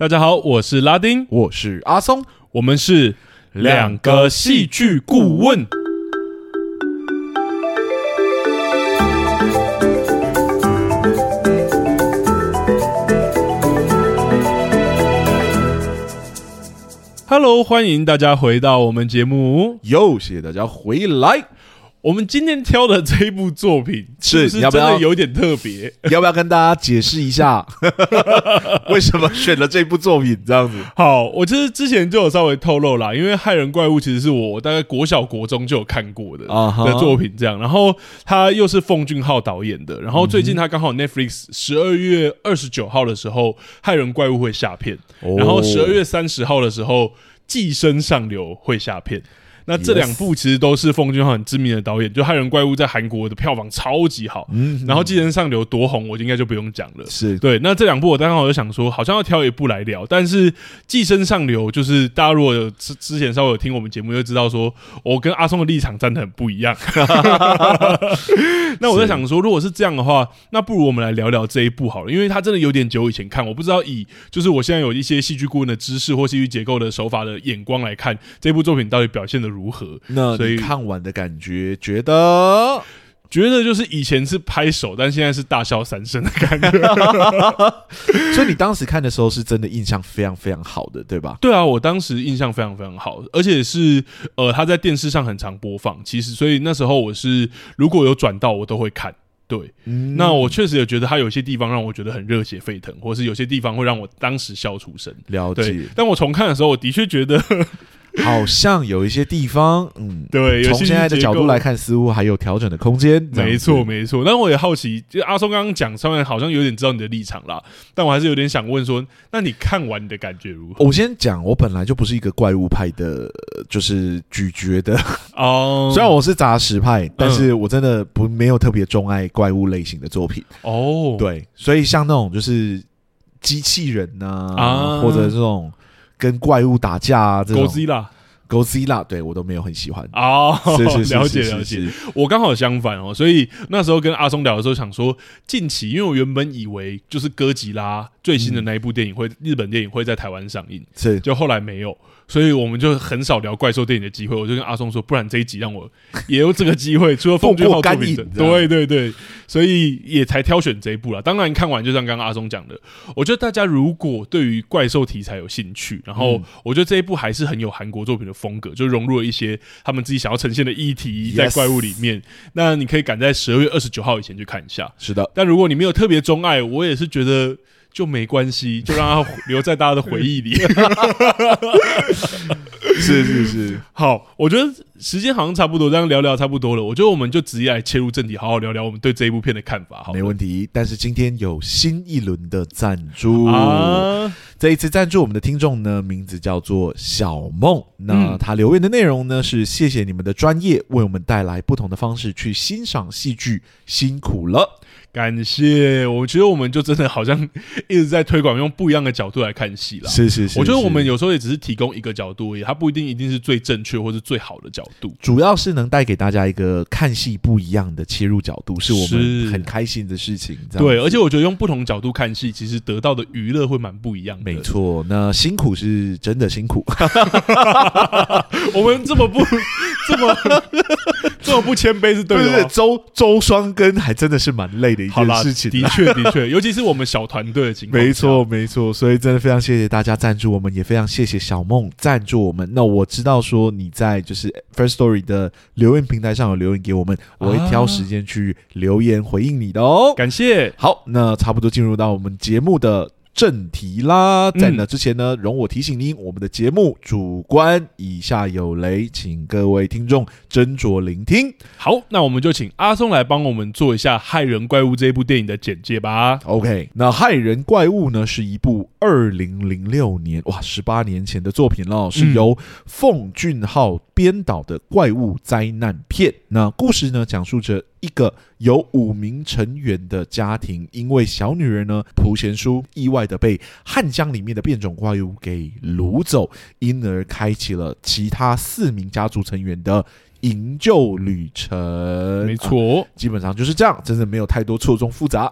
大家好，我是拉丁，我是阿松，我们是两个戏剧顾问。Hello，欢迎大家回到我们节目，又谢谢大家回来。我们今天挑的这一部作品是，是真的有点特别，要不要跟大家解释一下？为什么选了这部作品？这样子，好，我其实之前就有稍微透露啦，因为《害人怪物》其实是我大概国小国中就有看过的的作品，这样，然后他又是奉俊昊导演的，然后最近他刚好 Netflix 十二月二十九号的时候，《害人怪物》会下片，然后十二月三十号的时候，《寄生上流》会下片。那这两部其实都是奉俊昊很知名的导演，就《害人怪物》在韩国的票房超级好，嗯，然后《寄生上流》多红，我应该就不用讲了。是。对，那这两部我刚刚我就想说，好像要挑一部来聊，但是《寄生上流》就是大家如果有之之前稍微有听我们节目，就知道说我跟阿松的立场站的很不一样。那我在想说，如果是这样的话，那不如我们来聊聊这一部好了，因为它真的有点久以前看，我不知道以就是我现在有一些戏剧顾问的知识或戏剧结构的手法的眼光来看，这部作品到底表现得如如何？那所以看完的感觉，觉得觉得就是以前是拍手，但现在是大笑三声的感觉。所以你当时看的时候，是真的印象非常非常好的，对吧？对啊，我当时印象非常非常好，而且是呃，他在电视上很常播放。其实，所以那时候我是如果有转到，我都会看。对，嗯、那我确实也觉得他有些地方让我觉得很热血沸腾，或是有些地方会让我当时笑出声。了解。但我重看的时候，我的确觉得。好像有一些地方，嗯，对，从现在的角度来看，似乎还有调整的空间。没错，没错。但我也好奇，就阿松刚刚讲，上面好像有点知道你的立场啦，但我还是有点想问说，那你看完你的感觉如何？我先讲，我本来就不是一个怪物派的，就是咀嚼的哦。虽然我是杂食派，但是我真的不没有特别钟爱怪物类型的作品哦。对，所以像那种就是机器人呐，啊，或者这种。跟怪物打架啊，这种 Godzilla，Godzilla，对我都没有很喜欢哦。是是 是，了解了解。我刚好相反哦，所以那时候跟阿松聊的时候，想说近期，因为我原本以为就是哥吉拉最新的那一部电影会、嗯、日本电影会在台湾上映，是，就后来没有。所以我们就很少聊怪兽电影的机会，我就跟阿松说，不然这一集让我也有这个机会，除了 奉俊昊作品，对对对，所以也才挑选这一部了。当然看完，就像刚刚阿松讲的，我觉得大家如果对于怪兽题材有兴趣，然后我觉得这一部还是很有韩国作品的风格，就融入了一些他们自己想要呈现的议题在怪物里面。那你可以赶在十二月二十九号以前去看一下。是的，但如果你没有特别钟爱，我也是觉得。就没关系，就让它留在大家的回忆里。是是是，好，我觉得时间好像差不多，这样聊聊差不多了。我觉得我们就直接来切入正题，好好聊聊我们对这一部片的看法。好，没问题。但是今天有新一轮的赞助啊，这一次赞助我们的听众呢，名字叫做小梦。那他留言的内容呢是：谢谢你们的专业，为我们带来不同的方式去欣赏戏剧，辛苦了。感谢，我觉得我们就真的好像一直在推广用不一样的角度来看戏了。是是是，我觉得我们有时候也只是提供一个角度而已，它不一定一定是最正确或是最好的角度。主要是能带给大家一个看戏不一样的切入角度，是我们很开心的事情。对，而且我觉得用不同角度看戏，其实得到的娱乐会蛮不一样的。没错，那辛苦是真的辛苦。我们这么不这么这么不谦卑是对的。周周双根还真的是蛮累的。好啦，事情的确的确，尤其是我们小团队的情况。没错没错，所以真的非常谢谢大家赞助我们，也非常谢谢小梦赞助我们。那我知道说你在就是 Firstory 的留言平台上有留言给我们，我会挑时间去留言回应你的哦。感谢。好，那差不多进入到我们节目的。正题啦，在那之前呢，容我提醒您，我们的节目主观以下有雷，请各位听众斟酌聆听。好，那我们就请阿松来帮我们做一下《害人怪物》这一部电影的简介吧。OK，那《害人怪物》呢是一部二零零六年哇，十八年前的作品了，是由奉俊昊编导的怪物灾难片。那故事呢，讲述着。一个有五名成员的家庭，因为小女儿呢朴贤淑意外的被汉江里面的变种怪物给掳走，因而开启了其他四名家族成员的营救旅程。没错，基本上就是这样，真的没有太多错综复杂，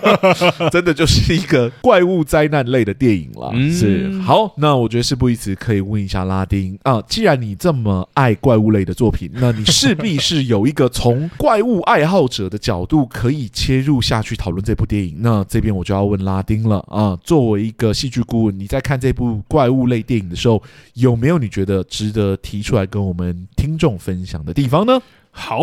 真的就是一个怪物灾难类的电影了。嗯、是好，那我觉得事不宜迟，可以问一下拉丁啊，既然你这么爱怪物类的作品，那你势必是有一个从怪物爱好者的角度可以切入下去讨论这部电影。那这边我就要问拉丁了啊，作为一个戏剧顾问，你在看这部怪物类电影的时候，有没有你觉得值得提出来跟我们听众分享的地方呢？好，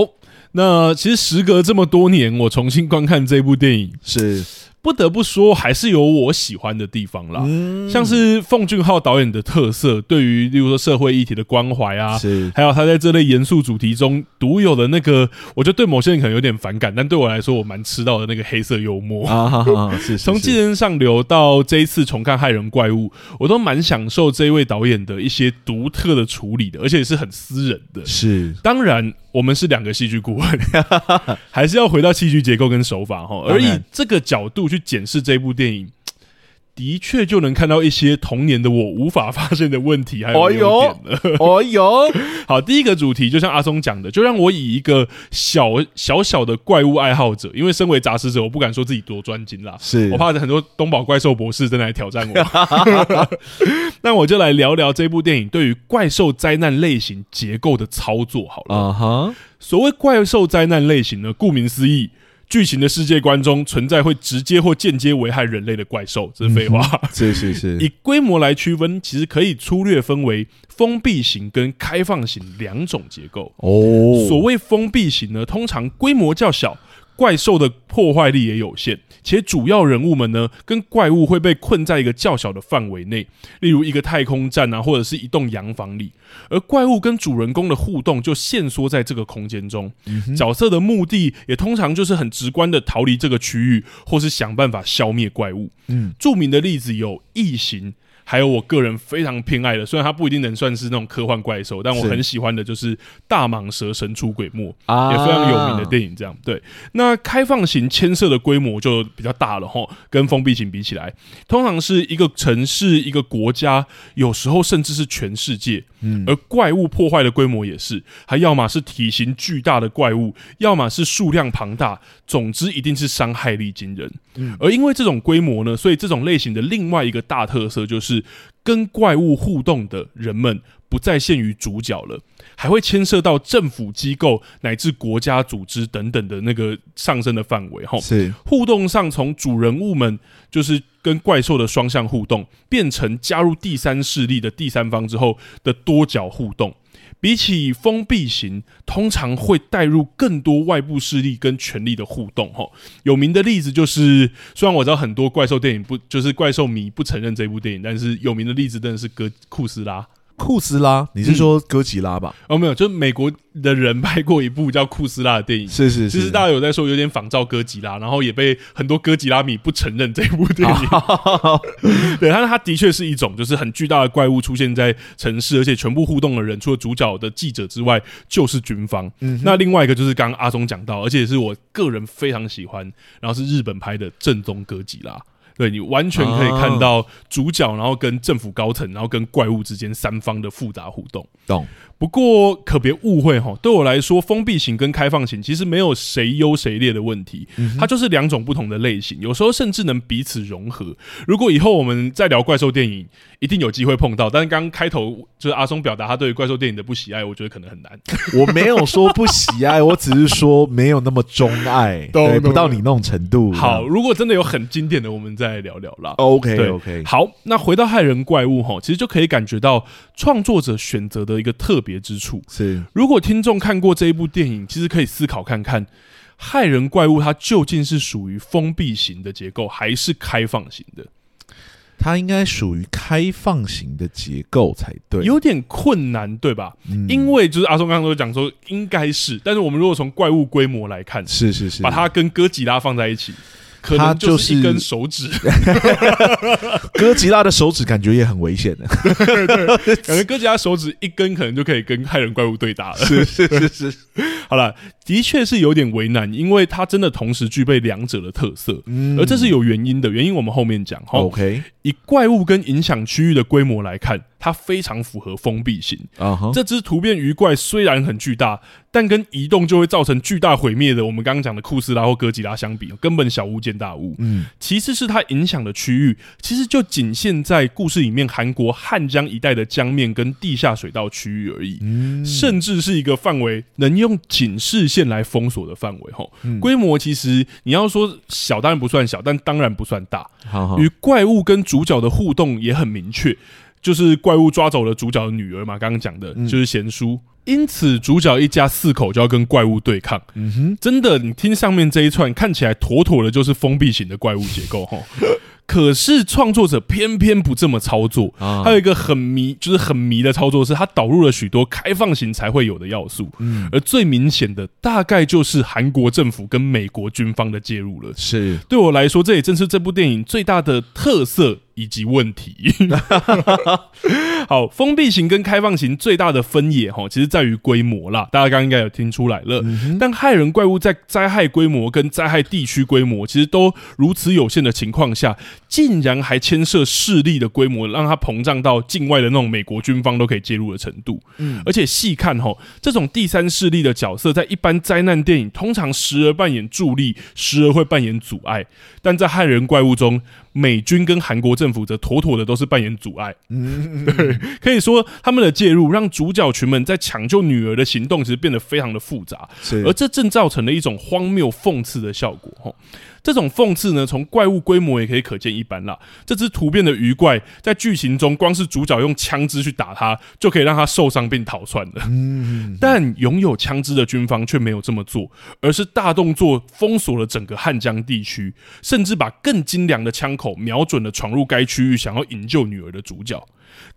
那其实时隔这么多年，我重新观看这部电影是。不得不说，还是有我喜欢的地方啦，嗯、像是奉俊昊导演的特色，对于例如说社会议题的关怀啊，是。还有他在这类严肃主题中独有的那个，我觉得对某些人可能有点反感，但对我来说，我蛮吃到的那个黑色幽默。啊，哈哈是从《寄生上流》到这一次重看《害人怪物》，我都蛮享受这一位导演的一些独特的处理的，而且是很私人的。是，当然。我们是两个戏剧顾问，还是要回到戏剧结构跟手法哈，而以这个角度去检视这部电影。的确就能看到一些童年的我无法发现的问题，还有优点了。哦哟，好，第一个主题就像阿松讲的，就让我以一个小小小的怪物爱好者，因为身为杂食者，我不敢说自己多专精啦，是我怕很多东宝怪兽博士在来挑战我。那我就来聊聊这部电影对于怪兽灾难类型结构的操作好了。啊哈，所谓怪兽灾难类型呢，顾名思义。剧情的世界观中存在会直接或间接危害人类的怪兽，这是废话。嗯。是是是。以规模来区分，其实可以粗略分为封闭型跟开放型两种结构。哦，所谓封闭型呢，通常规模较小。怪兽的破坏力也有限，且主要人物们呢，跟怪物会被困在一个较小的范围内，例如一个太空站啊，或者是一栋洋房里，而怪物跟主人公的互动就限缩在这个空间中，嗯、角色的目的也通常就是很直观的逃离这个区域，或是想办法消灭怪物。嗯，著名的例子有异形。还有我个人非常偏爱的，虽然它不一定能算是那种科幻怪兽，但我很喜欢的就是《大蟒蛇神出鬼没》，啊也非常有名的电影。这样对，那开放型牵涉的规模就比较大了哈，跟封闭型比起来，通常是一个城市、一个国家，有时候甚至是全世界。嗯，而怪物破坏的规模也是，还要么是体型巨大的怪物，要么是数量庞大，总之一定是伤害力惊人。嗯，而因为这种规模呢，所以这种类型的另外一个大特色就是。跟怪物互动的人们不再限于主角了，还会牵涉到政府机构乃至国家组织等等的那个上升的范围。吼，是互动上从主人物们就是跟怪兽的双向互动，变成加入第三势力的第三方之后的多角互动。比起封闭型，通常会带入更多外部势力跟权力的互动。哈，有名的例子就是，虽然我知道很多怪兽电影不，就是怪兽迷不承认这部电影，但是有名的例子真的是哥库斯拉。库斯拉，你是说哥吉拉吧？嗯、哦，没有，就是美国的人拍过一部叫《库斯拉》的电影，是是是，其实大家有在说有点仿照哥吉拉，然后也被很多哥吉拉迷不承认这部电影。对，但是它的确是一种，就是很巨大的怪物出现在城市，而且全部互动的人，除了主角的记者之外，就是军方。嗯，那另外一个就是刚刚阿松讲到，而且是我个人非常喜欢，然后是日本拍的正宗哥吉拉。对，你完全可以看到主角，然后跟政府高层，然后跟怪物之间三方的复杂互动。懂。不过可别误会哈，对我来说，封闭型跟开放型其实没有谁优谁劣的问题，它就是两种不同的类型，有时候甚至能彼此融合。如果以后我们再聊怪兽电影，一定有机会碰到。但是刚刚开头就是阿松表达他对于怪兽电影的不喜爱，我觉得可能很难。我没有说不喜爱，我只是说没有那么钟爱，对，不到你那种程度。好，如果真的有很经典的，我们再聊聊啦。OK OK，好，那回到害人怪物哈，其实就可以感觉到创作者选择的一个特别。之处是，如果听众看过这一部电影，其实可以思考看看，害人怪物它究竟是属于封闭型的结构，还是开放型的？它应该属于开放型的结构才对，有点困难，对吧？嗯、因为就是阿松刚刚都讲说应该是，但是我们如果从怪物规模来看，是是是，把它跟哥吉拉放在一起。可能就是一根手指，哥吉拉的手指感觉也很危险的，对，对，感觉哥吉拉手指一根可能就可以跟害人怪物对打了。是是是是，好了，的确是有点为难，因为它真的同时具备两者的特色，嗯，而这是有原因的，原因我们后面讲。OK，以怪物跟影响区域的规模来看。它非常符合封闭型。啊哈，这只突变鱼怪虽然很巨大，但跟移动就会造成巨大毁灭的我们刚刚讲的库斯拉或哥吉拉相比，根本小巫见大巫。嗯，其次是它影响的区域，其实就仅限在故事里面韩国汉江一带的江面跟地下水道区域而已。嗯，甚至是一个范围能用警示线来封锁的范围。吼，规模其实你要说小，当然不算小，但当然不算大。与怪物跟主角的互动也很明确，就是怪物抓走了主角的女儿嘛，刚刚讲的就是贤淑，因此主角一家四口就要跟怪物对抗。嗯哼，真的，你听上面这一串，看起来妥妥的就是封闭型的怪物结构哈。可是创作者偏偏不这么操作，还有一个很迷，就是很迷的操作，是他导入了许多开放型才会有的要素，嗯，而最明显的大概就是韩国政府跟美国军方的介入了。是，对我来说，这也正是这部电影最大的特色。以及问题，好，封闭型跟开放型最大的分野哈，其实在于规模啦。大家刚刚应该有听出来了，但害人怪物在灾害规模跟灾害地区规模其实都如此有限的情况下，竟然还牵涉势力的规模，让它膨胀到境外的那种美国军方都可以介入的程度。嗯，而且细看哈，这种第三势力的角色，在一般灾难电影通常时而扮演助力，时而会扮演阻碍，但在害人怪物中。美军跟韩国政府则妥妥的都是扮演阻碍，嗯，对，可以说他们的介入让主角群们在抢救女儿的行动其实变得非常的复杂，是，而这正造成了一种荒谬讽刺的效果，吼。这种讽刺呢，从怪物规模也可以可见一斑啦。这只突变的鱼怪在剧情中，光是主角用枪支去打它，就可以让它受伤并逃窜了。但拥有枪支的军方却没有这么做，而是大动作封锁了整个汉江地区，甚至把更精良的枪口瞄准了闯入该区域想要营救女儿的主角。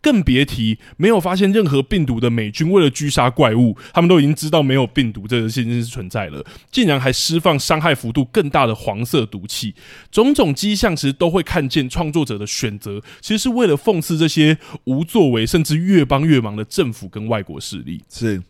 更别提没有发现任何病毒的美军，为了狙杀怪物，他们都已经知道没有病毒这个事情是存在了，竟然还释放伤害幅度更大的黄色毒气，种种迹象其实都会看见创作者的选择，其实是为了讽刺这些无作为甚至越帮越忙的政府跟外国势力。是。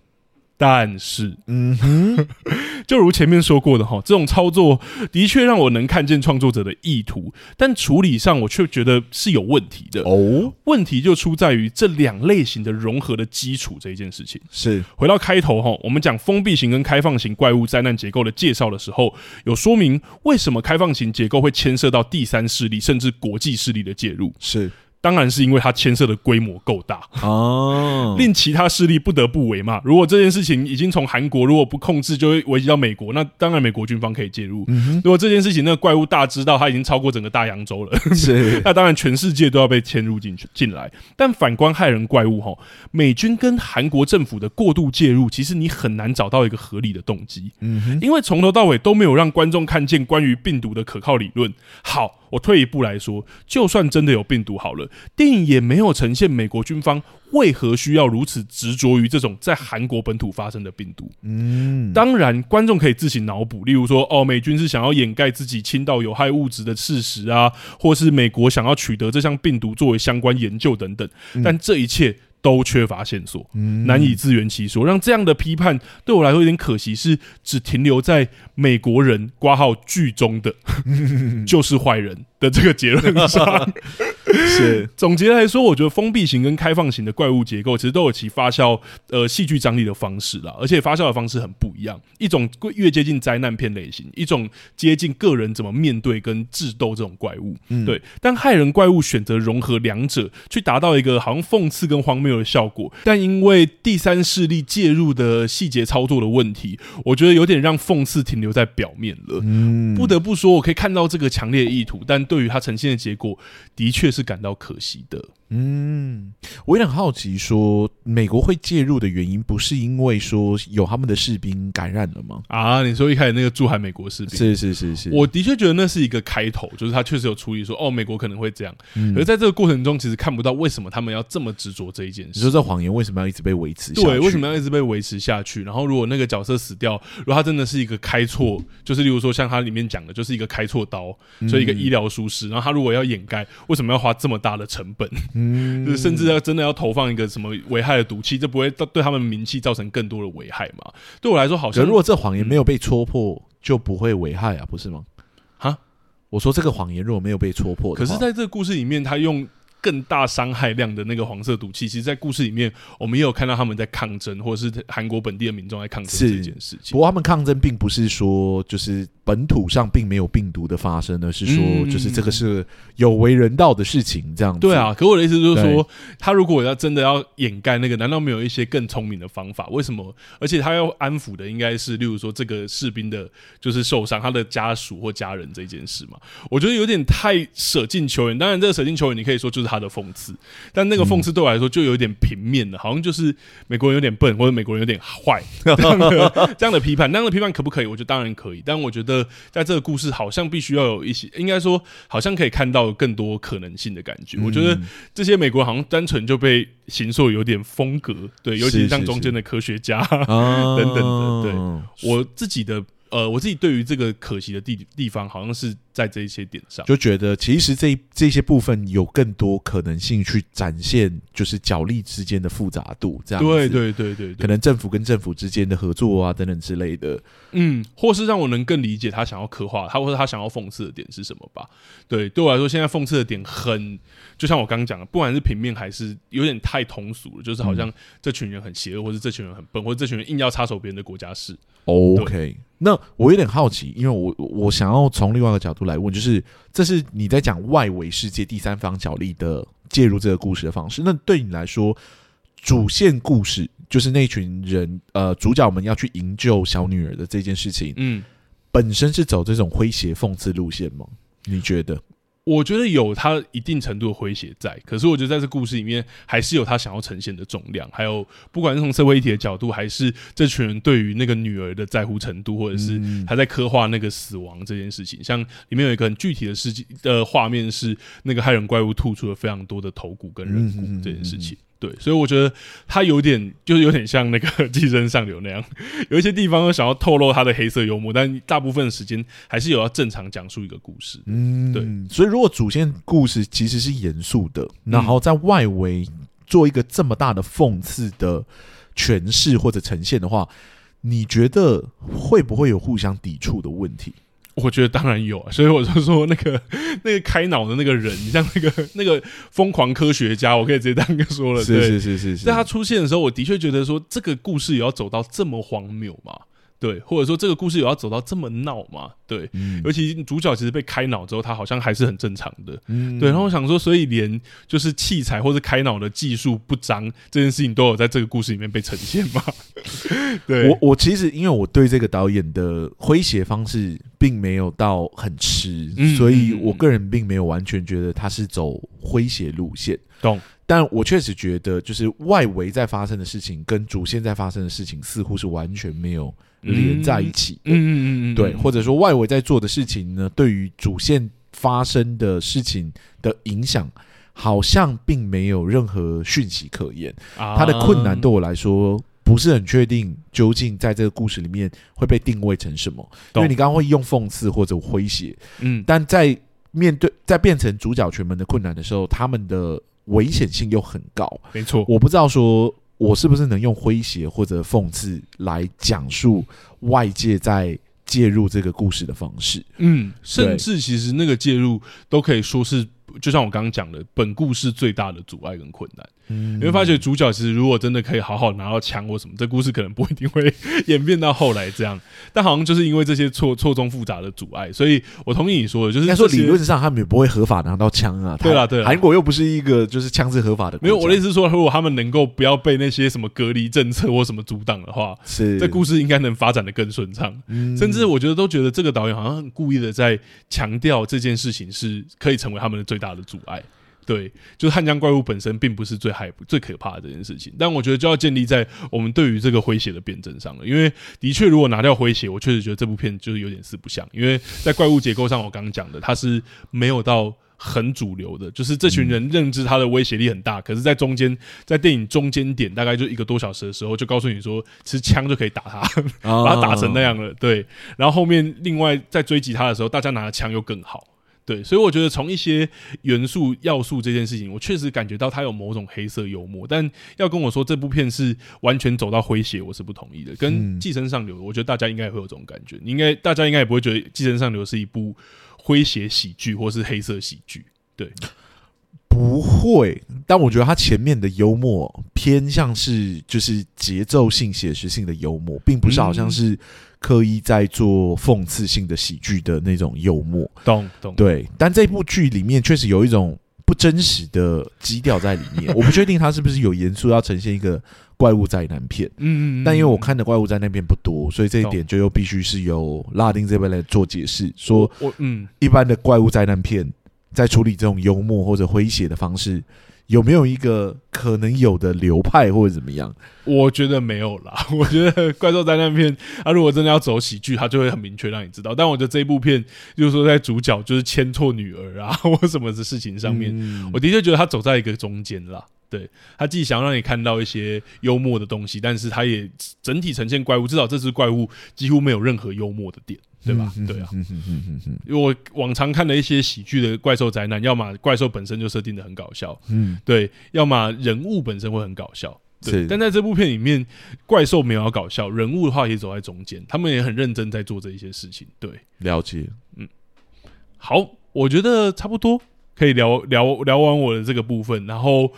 但是，嗯哼，就如前面说过的哈，这种操作的确让我能看见创作者的意图，但处理上我却觉得是有问题的哦。问题就出在于这两类型的融合的基础这一件事情。是回到开头哈，我们讲封闭型跟开放型怪物灾难结构的介绍的时候，有说明为什么开放型结构会牵涉到第三势力甚至国际势力的介入。是。当然是因为它牵涉的规模够大哦，令其他势力不得不为嘛。如果这件事情已经从韩国如果不控制，就会危及到美国，那当然美国军方可以介入。如果这件事情那个怪物大知道它已经超过整个大洋洲了，是 那当然全世界都要被牵入进去进来。但反观害人怪物哈，美军跟韩国政府的过度介入，其实你很难找到一个合理的动机。嗯，因为从头到尾都没有让观众看见关于病毒的可靠理论。好。我退一步来说，就算真的有病毒好了，电影也没有呈现美国军方为何需要如此执着于这种在韩国本土发生的病毒。嗯，当然，观众可以自行脑补，例如说，哦，美军是想要掩盖自己倾倒有害物质的事实啊，或是美国想要取得这项病毒作为相关研究等等。但这一切。都缺乏线索，难以自圆其说，让这样的批判对我来说有点可惜，是只停留在美国人挂号剧中的 就是坏人的这个结论上。是总结来说，我觉得封闭型跟开放型的怪物结构其实都有其发酵呃戏剧张力的方式啦，而且发酵的方式很不一样，一种越接近灾难片类型，一种接近个人怎么面对跟智斗这种怪物。嗯，对，但害人怪物选择融合两者，去达到一个好像讽刺跟荒谬的效果，但因为第三势力介入的细节操作的问题，我觉得有点让讽刺停留在表面了。嗯，不得不说，我可以看到这个强烈的意图，但对对于他呈现的结果，的确是感到可惜的。嗯，我有点好奇，说美国会介入的原因，不是因为说有他们的士兵感染了吗？啊，你说一开始那个驻韩美国士兵，是是是是，我的确觉得那是一个开头，就是他确实有处理说，哦，美国可能会这样。嗯，而在这个过程中，其实看不到为什么他们要这么执着这一件事。你说这谎言为什么要一直被维持下去？对，为什么要一直被维持下去？然后，如果那个角色死掉，如果他真的是一个开错，就是例如说像他里面讲的，就是一个开错刀，所以一个医疗疏失，然后他如果要掩盖，为什么要花这么大的成本？嗯，就是甚至。要真的要投放一个什么危害的毒气，这不会对他们名气造成更多的危害吗？对我来说，好像如果这谎言没有被戳破，就不会危害啊，不是吗？哈，我说这个谎言如果没有被戳破，可是在这个故事里面，他用更大伤害量的那个黄色毒气，其实，在故事里面，我们也有看到他们在抗争，或者是韩国本地的民众在抗争这件事情。不过，他们抗争并不是说就是本土上并没有病毒的发生，而是说就是这个是有违人道的事情，这样子。对啊，可我的意思就是说，他如果要真的要掩盖那个，难道没有一些更聪明的方法？为什么？而且他要安抚的应该是，例如说这个士兵的，就是受伤，他的家属或家人这件事嘛？我觉得有点太舍近求远。当然，这个舍近求远，你可以说就是他的讽刺，但那个讽刺对我来说就有点平面了，好像就是美国人有点笨，或者美国人有点坏这样的这样的批判。那样的批判可不可以？我觉得当然可以。但我觉得在这个故事，好像必须要有一些，应该说好像可以看到更多可能性的感觉。我觉得这些美国人好像单纯就被形塑有点风格，对，尤其是像中间的科学家 等等的。对我自己的。呃，我自己对于这个可惜的地地方，好像是在这一些点上，就觉得其实这这些部分有更多可能性去展现，就是角力之间的复杂度，这样子。对对对对，可能政府跟政府之间的合作啊等等之类的，嗯，或是让我能更理解他想要刻画他或者他想要讽刺的点是什么吧。对，对我来说，现在讽刺的点很，就像我刚刚讲的，不管是平面还是有点太通俗了，就是好像这群人很邪恶，或者这群人很笨，或者这群人硬要插手别人的国家事。OK。那我有点好奇，因为我我想要从另外一个角度来问，就是这是你在讲外围世界第三方角力的介入这个故事的方式。那对你来说，主线故事就是那群人呃主角们要去营救小女儿的这件事情，嗯，本身是走这种诙谐讽刺路线吗？你觉得？我觉得有他一定程度的诙谐在，可是我觉得在这故事里面还是有他想要呈现的重量，还有不管是从社会议题的角度，还是这群人对于那个女儿的在乎程度，或者是他在刻画那个死亡这件事情。像里面有一个很具体的事情的画面，是那个害人怪物吐出了非常多的头骨跟人骨这件事情。对，所以我觉得他有点，就是有点像那个《寄生上流》那样，有一些地方想要透露他的黑色幽默，但大部分时间还是有要正常讲述一个故事。嗯，对。所以如果主线故事其实是严肃的，然后在外围做一个这么大的讽刺的诠释或者呈现的话，你觉得会不会有互相抵触的问题？我觉得当然有啊，所以我就说那个那个开脑的那个人，你像那个那个疯狂科学家，我可以直接当个说了。对，是是是是是。在他出现的时候，我的确觉得说这个故事也要走到这么荒谬嘛。对，或者说这个故事有要走到这么闹吗？对，嗯、尤其主角其实被开脑之后，他好像还是很正常的。嗯，对。然后我想说，所以连就是器材或者开脑的技术不彰这件事情，都有在这个故事里面被呈现吗？对，我我其实因为我对这个导演的诙谐方式并没有到很吃，嗯、所以我个人并没有完全觉得他是走诙谐路线。懂。但我确实觉得，就是外围在发生的事情跟主线在发生的事情，似乎是完全没有。连在一起，嗯嗯嗯嗯，对，或者说外围在做的事情呢，对于主线发生的事情的影响，好像并没有任何讯息可言。它的困难对我来说不是很确定，究竟在这个故事里面会被定位成什么？因为你刚刚会用讽刺或者诙谐，嗯，但在面对在变成主角群们的困难的时候，他们的危险性又很高。没错，我不知道说。我是不是能用诙谐或者讽刺来讲述外界在介入这个故事的方式？嗯，甚至其实那个介入都可以说是，就像我刚刚讲的，本故事最大的阻碍跟困难。嗯，你会发觉主角其实如果真的可以好好拿到枪或什么，这故事可能不一定会演变到后来这样。但好像就是因为这些错错综复杂的阻碍，所以我同意你说的，就是说理论上他们也不会合法拿到枪啊。对啊，对啊，韩国又不是一个就是枪是合法的。没有，我的意思是说，如果他们能够不要被那些什么隔离政策或什么阻挡的话，是这故事应该能发展的更顺畅。嗯，甚至我觉得都觉得这个导演好像很故意的在强调这件事情是可以成为他们的最大的阻碍。对，就是汉江怪物本身并不是最害、最可怕的这件事情，但我觉得就要建立在我们对于这个诙谐的辩证上了。因为的确，如果拿掉诙谐，我确实觉得这部片就是有点四不像。因为在怪物结构上，我刚刚讲的，它是没有到很主流的，就是这群人认知它的威胁力很大，可是，在中间，在电影中间点，大概就一个多小时的时候，就告诉你说，其实枪就可以打他，把他打成那样了。对，然后后面另外在追击他的时候，大家拿的枪又更好。对，所以我觉得从一些元素要素这件事情，我确实感觉到它有某种黑色幽默。但要跟我说这部片是完全走到诙谐，我是不同意的。跟《寄生上流》，我觉得大家应该也会有这种感觉。你应该大家应该也不会觉得《寄生上流》是一部诙谐喜剧或是黑色喜剧。对，不会，但我觉得它前面的幽默偏向是就是节奏性、写实性的幽默，并不是好像是刻意在做讽刺性的喜剧的那种幽默。懂懂。对，但这部剧里面确实有一种不真实的基调在里面。我不确定他是不是有严肃要呈现一个怪物灾难片。嗯，嗯嗯。但因为我看的怪物灾难片不多，所以这一点就又必须是由拉丁这边来做解释。说，我嗯，一般的怪物灾难片。在处理这种幽默或者诙谐的方式，有没有一个可能有的流派或者怎么样？我觉得没有啦。我觉得怪兽灾难片，他如果真的要走喜剧，他就会很明确让你知道。但我觉得这一部片，就是说在主角就是牵错女儿啊 或什么的事情上面，嗯、我的确觉得他走在一个中间啦。对，他既想让你看到一些幽默的东西，但是他也整体呈现怪物，至少这只怪物几乎没有任何幽默的点。对吧？对啊，因为我往常看的一些喜剧的怪兽灾难，要么怪兽本身就设定的很搞笑，嗯，对，要么人物本身会很搞笑，对。但在这部片里面，怪兽没有要搞笑，人物的话也走在中间，他们也很认真在做这一些事情。对，了解。嗯，好，我觉得差不多可以聊聊聊完我的这个部分，然后。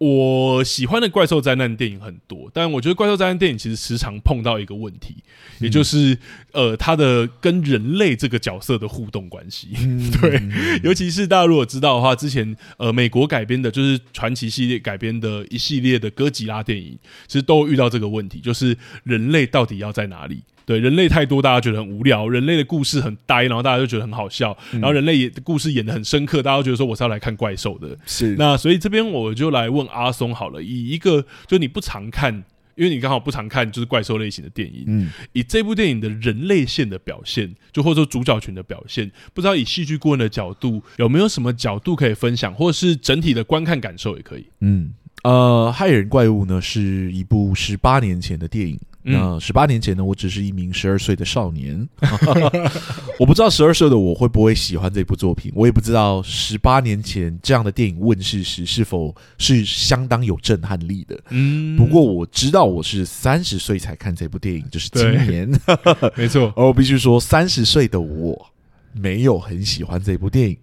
我喜欢的怪兽灾难电影很多，但我觉得怪兽灾难电影其实时常碰到一个问题，也就是呃，它的跟人类这个角色的互动关系。嗯、对，尤其是大家如果知道的话，之前呃，美国改编的就是传奇系列改编的一系列的哥吉拉电影，其实都遇到这个问题，就是人类到底要在哪里？对，人类太多，大家觉得很无聊；人类的故事很呆，然后大家就觉得很好笑。然后人类也故事演的很深刻，大家都觉得说我是要来看怪兽的。是，那所以这边我就来问阿松好了，以一个就你不常看，因为你刚好不常看就是怪兽类型的电影，嗯，以这部电影的人类线的表现，就或者说主角群的表现，不知道以戏剧顾问的角度有没有什么角度可以分享，或者是整体的观看感受也可以。嗯，呃，害人怪物呢是一部十八年前的电影。那十八年前呢，我只是一名十二岁的少年 我不知道十二岁的我会不会喜欢这部作品，我也不知道十八年前这样的电影问世时是否是相当有震撼力的。嗯，不过我知道我是三十岁才看这部电影，就是今年，没错。而我必须说，三十岁的我没有很喜欢这部电影。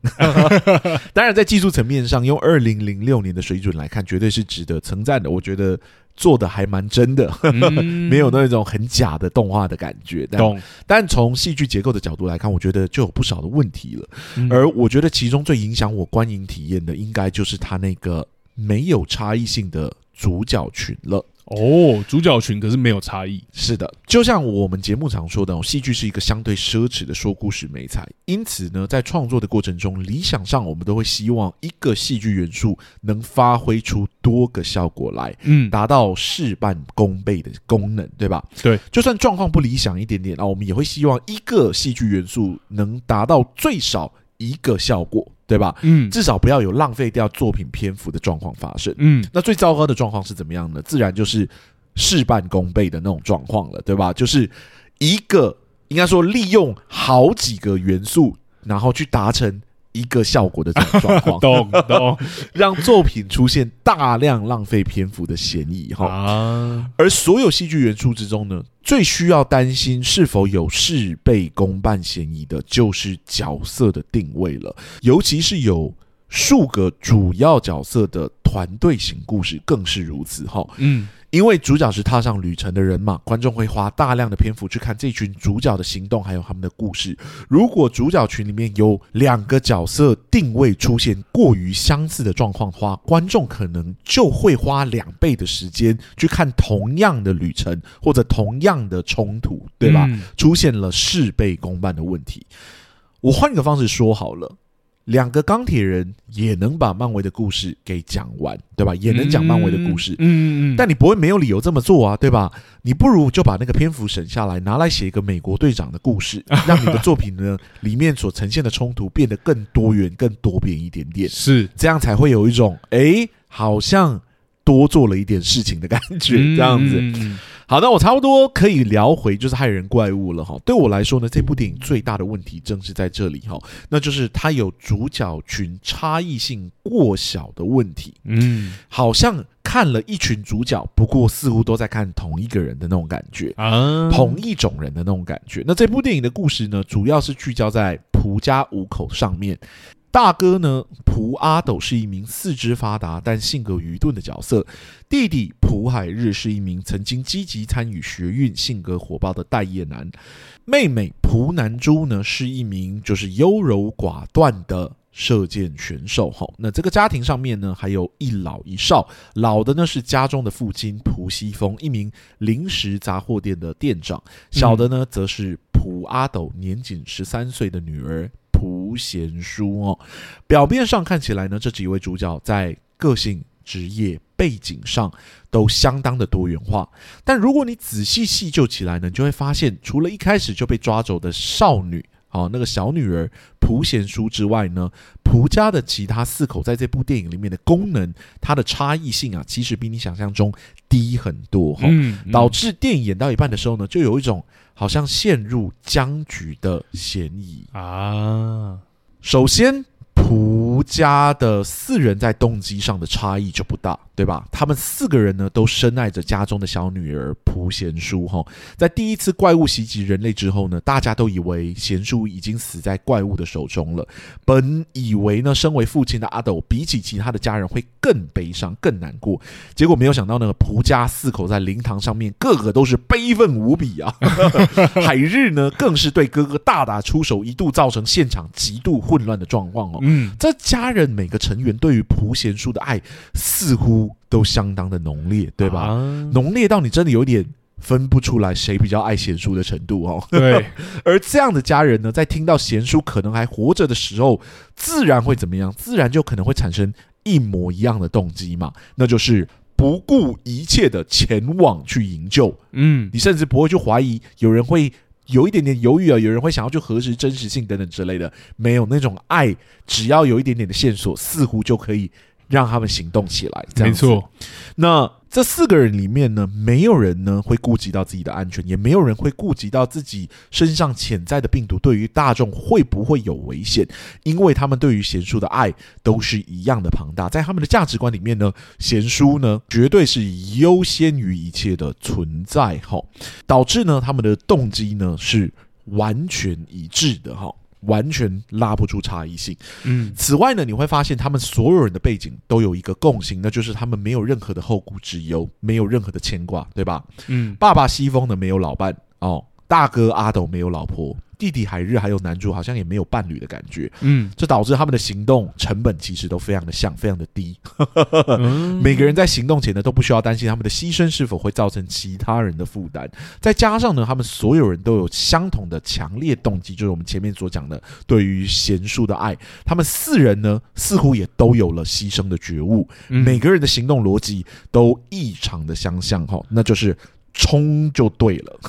当然，在技术层面上，用二零零六年的水准来看，绝对是值得称赞的。我觉得。做的还蛮真的，嗯、没有那种很假的动画的感觉。但懂但从戏剧结构的角度来看，我觉得就有不少的问题了。嗯、而我觉得其中最影响我观影体验的，应该就是他那个没有差异性的主角群了。哦，主角群可是没有差异。是的，就像我们节目常说的，戏剧是一个相对奢侈的说故事美材，因此呢，在创作的过程中，理想上我们都会希望一个戏剧元素能发挥出多个效果来，嗯，达到事半功倍的功能，对吧？对，就算状况不理想一点点啊，我们也会希望一个戏剧元素能达到最少一个效果。对吧？嗯，至少不要有浪费掉作品篇幅的状况发生。嗯，那最糟糕的状况是怎么样呢？自然就是事半功倍的那种状况了，对吧？就是一个应该说利用好几个元素，然后去达成。一个效果的这种状况，懂 懂，让作品出现大量浪费篇幅的嫌疑哈。啊、而所有戏剧元素之中呢，最需要担心是否有事倍功半嫌疑的，就是角色的定位了，尤其是有数个主要角色的团队型故事更是如此哈。嗯。因为主角是踏上旅程的人嘛，观众会花大量的篇幅去看这群主角的行动，还有他们的故事。如果主角群里面有两个角色定位出现过于相似的状况的话，观众可能就会花两倍的时间去看同样的旅程或者同样的冲突，对吧？嗯、出现了事倍功半的问题。我换一个方式说好了。两个钢铁人也能把漫威的故事给讲完，对吧？也能讲漫威的故事，嗯嗯嗯。但你不会没有理由这么做啊，对吧？你不如就把那个篇幅省下来，拿来写一个美国队长的故事，让你的作品呢里面所呈现的冲突变得更多元、更多变一点点。是这样才会有一种诶，好像多做了一点事情的感觉，这样子。好，的我差不多可以聊回就是害人怪物了哈。对我来说呢，这部电影最大的问题正是在这里哈，那就是它有主角群差异性过小的问题。嗯，好像看了一群主角，不过似乎都在看同一个人的那种感觉啊，同一种人的那种感觉。那这部电影的故事呢，主要是聚焦在蒲家五口上面。大哥呢，蒲阿斗是一名四肢发达但性格愚钝的角色；弟弟蒲海日是一名曾经积极参与学运、性格火爆的待业男；妹妹蒲南珠呢，是一名就是优柔寡断的射箭选手。吼，那这个家庭上面呢，还有一老一少，老的呢是家中的父亲蒲西风，一名零食杂货店的店长；小的呢，则是蒲阿斗年仅十三岁的女儿。蒲贤书哦，表面上看起来呢，这几位主角在个性、职业、背景上都相当的多元化。但如果你仔细细究起来呢，你就会发现，除了一开始就被抓走的少女，哦，那个小女儿蒲贤书之外呢，蒲家的其他四口在这部电影里面的功能，它的差异性啊，其实比你想象中低很多哈，嗯嗯、导致电影演到一半的时候呢，就有一种。好像陷入僵局的嫌疑啊！首先，蒲家的四人在动机上的差异就不大。对吧？他们四个人呢，都深爱着家中的小女儿蒲贤书。哈，在第一次怪物袭击人类之后呢，大家都以为贤淑已经死在怪物的手中了。本以为呢，身为父亲的阿斗比起其他的家人会更悲伤、更难过。结果没有想到呢，蒲家四口在灵堂上面个个都是悲愤无比啊！海日呢，更是对哥哥大打出手，一度造成现场极度混乱的状况哦。嗯，这家人每个成员对于蒲贤书的爱似乎。都相当的浓烈，对吧？啊、浓烈到你真的有点分不出来谁比较爱贤书的程度哦。对，而这样的家人呢，在听到贤书可能还活着的时候，自然会怎么样？自然就可能会产生一模一样的动机嘛，那就是不顾一切的前往去营救。嗯，你甚至不会去怀疑有人会有一点点犹豫啊，有人会想要去核实真实性等等之类的，没有那种爱，只要有一点点的线索，似乎就可以。让他们行动起来。没错。那这四个人里面呢，没有人呢会顾及到自己的安全，也没有人会顾及到自己身上潜在的病毒对于大众会不会有危险，因为他们对于贤书的爱都是一样的庞大。在他们的价值观里面呢，贤书呢绝对是优先于一切的存在，哈，导致呢他们的动机呢是完全一致的，哈。完全拉不出差异性。嗯，此外呢，你会发现他们所有人的背景都有一个共性，那就是他们没有任何的后顾之忧，没有任何的牵挂，对吧？嗯，爸爸西风呢没有老伴哦，大哥阿斗没有老婆。弟弟海日还有男主好像也没有伴侣的感觉，嗯，这导致他们的行动成本其实都非常的像，非常的低。每个人在行动前呢都不需要担心他们的牺牲是否会造成其他人的负担。再加上呢，他们所有人都有相同的强烈动机，就是我们前面所讲的对于贤淑的爱。他们四人呢似乎也都有了牺牲的觉悟，每个人的行动逻辑都异常的相像，哈，那就是。冲就对了。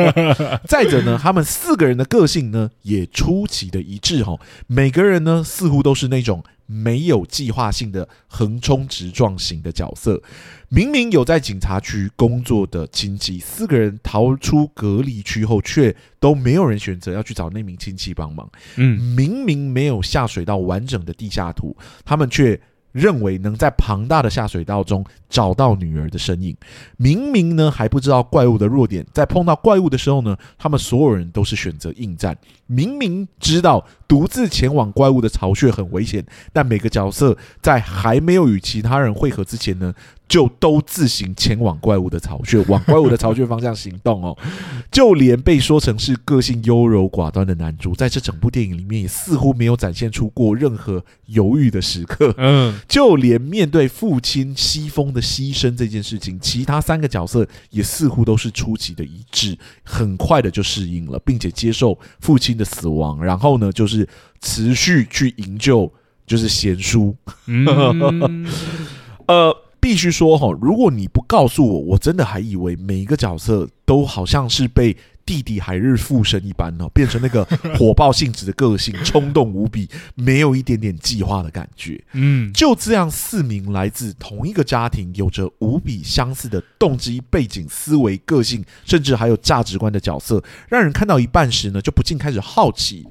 再者呢，他们四个人的个性呢也出奇的一致哈。每个人呢似乎都是那种没有计划性的横冲直撞型的角色。明明有在警察局工作的亲戚，四个人逃出隔离区后，却都没有人选择要去找那名亲戚帮忙。嗯，明明没有下水道完整的地下图，他们却。认为能在庞大的下水道中找到女儿的身影，明明呢还不知道怪物的弱点，在碰到怪物的时候呢，他们所有人都是选择应战。明明知道独自前往怪物的巢穴很危险，但每个角色在还没有与其他人会合之前呢，就都自行前往怪物的巢穴，往怪物的巢穴方向行动哦。就连被说成是个性优柔寡断的男主，在这整部电影里面也似乎没有展现出过任何犹豫的时刻。嗯，就连面对父亲西风的牺牲这件事情，其他三个角色也似乎都是出奇的一致，很快的就适应了，并且接受父亲的死亡，然后呢，就是持续去营救，就是贤叔。嗯，呃。必须说哈，如果你不告诉我，我真的还以为每一个角色都好像是被弟弟海日附身一般哦，变成那个火爆性质的个性，冲动无比，没有一点点计划的感觉。嗯，就这样，四名来自同一个家庭，有着无比相似的动机、背景、思维、个性，甚至还有价值观的角色，让人看到一半时呢，就不禁开始好奇，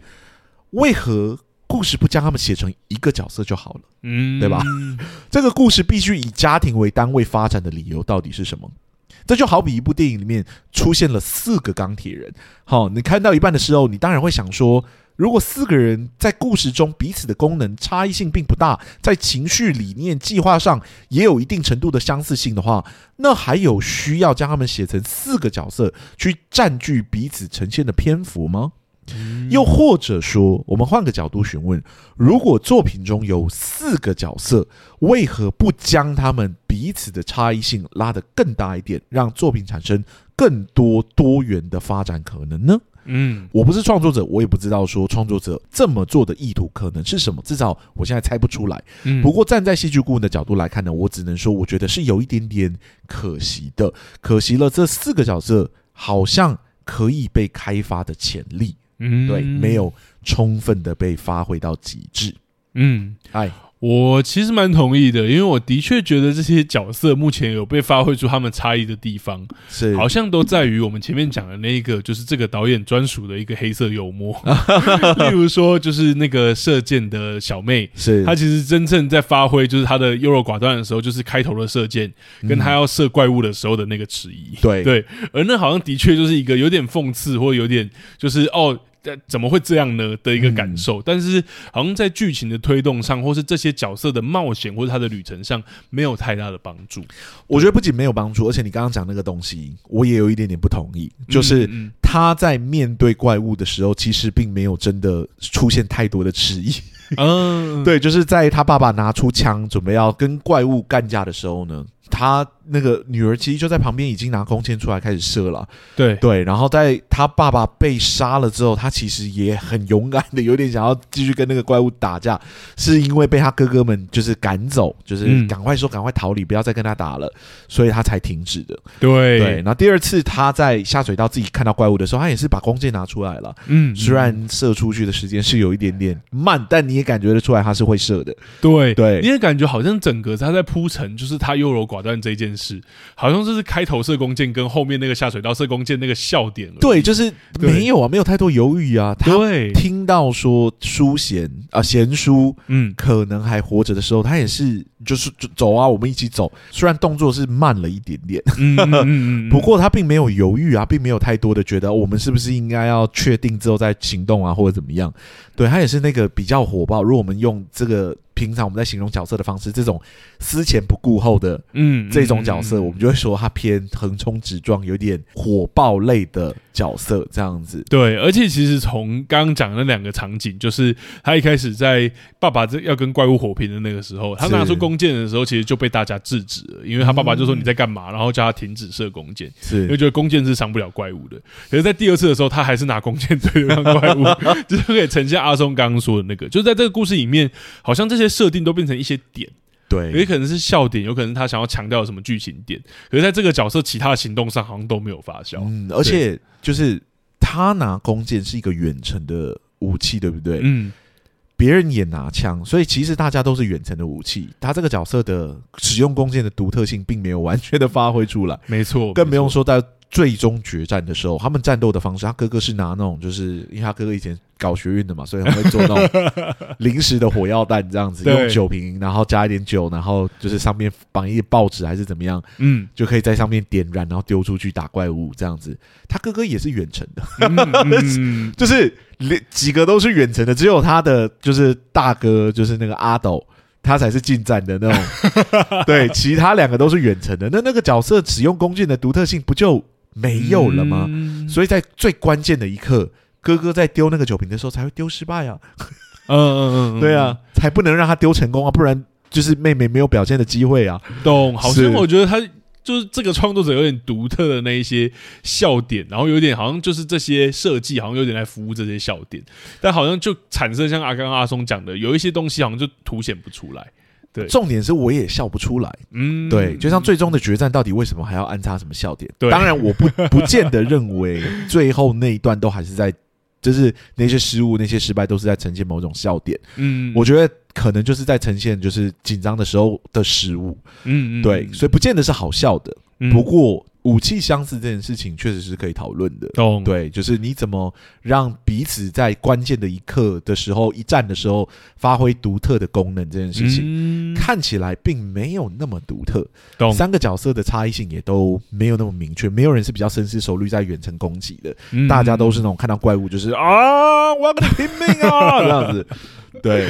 为何？故事不将他们写成一个角色就好了，嗯，对吧？这个故事必须以家庭为单位发展的理由到底是什么？这就好比一部电影里面出现了四个钢铁人，好，你看到一半的时候，你当然会想说，如果四个人在故事中彼此的功能差异性并不大，在情绪、理念、计划上也有一定程度的相似性的话，那还有需要将他们写成四个角色去占据彼此呈现的篇幅吗？又或者说，我们换个角度询问：如果作品中有四个角色，为何不将他们彼此的差异性拉得更大一点，让作品产生更多多元的发展可能呢？嗯，我不是创作者，我也不知道说创作者这么做的意图可能是什么，至少我现在猜不出来。嗯，不过站在戏剧顾问的角度来看呢，我只能说，我觉得是有一点点可惜的，可惜了这四个角色好像可以被开发的潜力，嗯，对，没有充分的被发挥到极致。嗯，哎。我其实蛮同意的，因为我的确觉得这些角色目前有被发挥出他们差异的地方，是好像都在于我们前面讲的那一个，就是这个导演专属的一个黑色幽默。例如说，就是那个射箭的小妹，是她其实真正在发挥，就是她的优柔寡断的时候，就是开头的射箭，跟她要射怪物的时候的那个迟疑。对对，而那好像的确就是一个有点讽刺，或有点就是哦。怎么会这样呢？的一个感受，嗯、但是好像在剧情的推动上，或是这些角色的冒险，或者他的旅程上，没有太大的帮助。我觉得不仅没有帮助，而且你刚刚讲那个东西，我也有一点点不同意。就是他在面对怪物的时候，其实并没有真的出现太多的迟疑。嗯，对，就是在他爸爸拿出枪准备要跟怪物干架的时候呢。他那个女儿其实就在旁边，已经拿弓箭出来开始射了。对对，然后在他爸爸被杀了之后，他其实也很勇敢的，有点想要继续跟那个怪物打架，是因为被他哥哥们就是赶走，就是赶快说赶快逃离，不要再跟他打了，所以他才停止的。对对，然后第二次他在下水道自己看到怪物的时候，他也是把弓箭拿出来了。嗯，虽然射出去的时间是有一点点慢，但你也感觉得出来他是会射的。对对，你也感觉好像整个他在铺陈，就是他优柔寡。断这件事，好像就是开头射弓箭跟后面那个下水道射弓箭那个笑点了。对，就是没有啊，没有太多犹豫啊。对，他听到说淑贤啊贤淑嗯可能还活着的时候，他也是就是走啊，我们一起走。虽然动作是慢了一点点，嗯嗯嗯，不过他并没有犹豫啊，并没有太多的觉得我们是不是应该要确定之后再行动啊，或者怎么样。对，他也是那个比较火爆。如果我们用这个。平常我们在形容角色的方式，这种思前不顾后的，嗯，这种角色，我们就会说他偏横冲直撞，有点火爆类的角色这样子。对，而且其实从刚刚讲的那两个场景，就是他一开始在爸爸这要跟怪物火拼的那个时候，他拿出弓箭的时候，其实就被大家制止了，因为他爸爸就说你在干嘛，然后叫他停止射弓箭，是因为觉得弓箭是伤不了怪物的。可是，在第二次的时候，他还是拿弓箭 对着怪物，就是可以呈现阿松刚刚说的那个，就是在这个故事里面，好像这些。设定都变成一些点，对，也可能是笑点，有可能他想要强调什么剧情点，可是在这个角色其他的行动上好像都没有发酵。嗯，而且就是他拿弓箭是一个远程的武器，对不对？嗯，别人也拿枪，所以其实大家都是远程的武器。他这个角色的使用弓箭的独特性并没有完全的发挥出来，没错，更不用说在最终决战的时候，他们战斗的方式，他哥哥是拿那种，就是因为他哥哥以前。搞学运的嘛，所以他会做那种临时的火药弹，这样子 用酒瓶，然后加一点酒，然后就是上面绑一些报纸还是怎么样，嗯，就可以在上面点燃，然后丢出去打怪物这样子。他哥哥也是远程的，嗯、就是几个都是远程的，只有他的就是大哥，就是那个阿斗，他才是近战的那种。对，其他两个都是远程的。那那个角色使用弓箭的独特性不就没有了吗？嗯、所以在最关键的一刻。哥哥在丢那个酒瓶的时候才会丢失败啊，嗯嗯嗯，对啊，才不能让他丢成功啊，不然就是妹妹没有表现的机会啊。懂？好像我觉得他就是这个创作者有点独特的那一些笑点，然后有点好像就是这些设计好像有点来服务这些笑点，但好像就产生像阿刚阿松讲的，有一些东西好像就凸显不出来。对，重点是我也笑不出来。嗯，对，就像最终的决战，到底为什么还要安插什么笑点？对，当然我不 不见得认为最后那一段都还是在。就是那些失误、那些失败，都是在呈现某种笑点。嗯，我觉得可能就是在呈现，就是紧张的时候的失误。嗯嗯，对，所以不见得是好笑的。不过武器相似这件事情确实是可以讨论的。懂对，就是你怎么让彼此在关键的一刻的时候，一战的时候发挥独特的功能这件事情，嗯、看起来并没有那么独特。懂三个角色的差异性也都没有那么明确，没有人是比较深思熟虑在远程攻击的，嗯、大家都是那种看到怪物就是啊，我要跟你拼命啊这样子。对，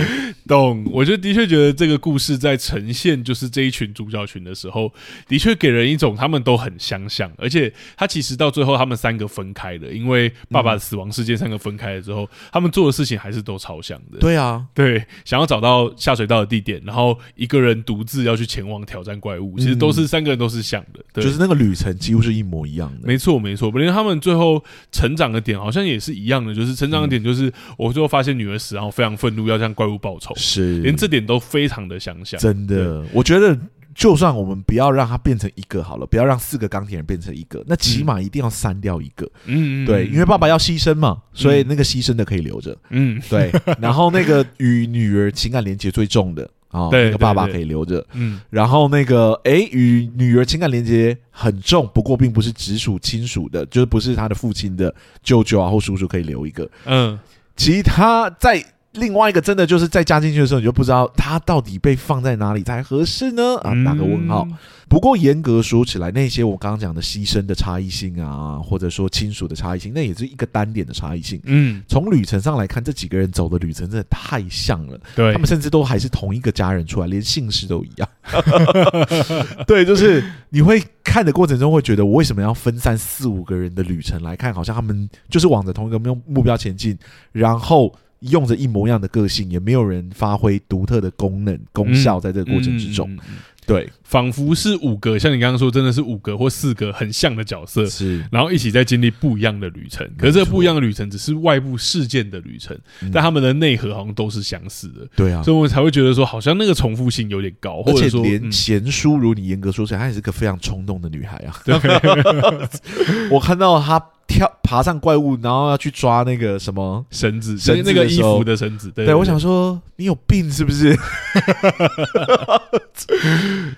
懂。我就的确觉得这个故事在呈现就是这一群主角群的时候，的确给人一种他们都很相像，而且他其实到最后他们三个分开了，因为爸爸的死亡事件，三个分开了之后，嗯、他们做的事情还是都超像的。对啊，对，想要找到下水道的地点，然后一个人独自要去前往挑战怪物，其实都是三个人都是像的，对，就是那个旅程几乎是一模一样的。没错，没错。不连他们最后成长的点好像也是一样的，就是成长的点就是我最后发现女儿死，然后非常愤怒要。要向怪物报仇，是连这点都非常的相像。真的，我觉得就算我们不要让它变成一个好了，不要让四个钢铁人变成一个，那起码一定要删掉一个。嗯，对，因为爸爸要牺牲嘛，所以那个牺牲的可以留着。嗯，对。然后那个与女儿情感连接最重的啊，那个爸爸可以留着。嗯，然后那个哎，与女儿情感连接很重，不过并不是直属亲属的，就是不是他的父亲的舅舅啊或叔叔可以留一个。嗯，其他在。另外一个真的就是再加进去的时候，你就不知道它到底被放在哪里才合适呢？啊，打个问号。不过严格说起来，那些我刚刚讲的牺牲的差异性啊，或者说亲属的差异性，那也是一个单点的差异性。嗯，从旅程上来看，这几个人走的旅程真的太像了。对，他们甚至都还是同一个家人出来，连姓氏都一样。对，就是你会看的过程中会觉得，我为什么要分散四五个人的旅程来看？好像他们就是往着同一个目目标前进，然后。用着一模一样的个性，也没有人发挥独特的功能功效，在这个过程之中，嗯嗯嗯、对，仿佛是五个，像你刚刚说，真的是五个或四个很像的角色，是，然后一起在经历不一样的旅程。可是这不一样的旅程只是外部事件的旅程，嗯、但他们的内核好像都是相似的，对啊，所以我们才会觉得说，好像那个重复性有点高，或者说，连贤淑，如你严格说起来，她也是个非常冲动的女孩啊。对。我看到她。跳爬上怪物，然后要去抓那个什么绳子，绳那个衣服的绳子。对，我想说你有病是不是？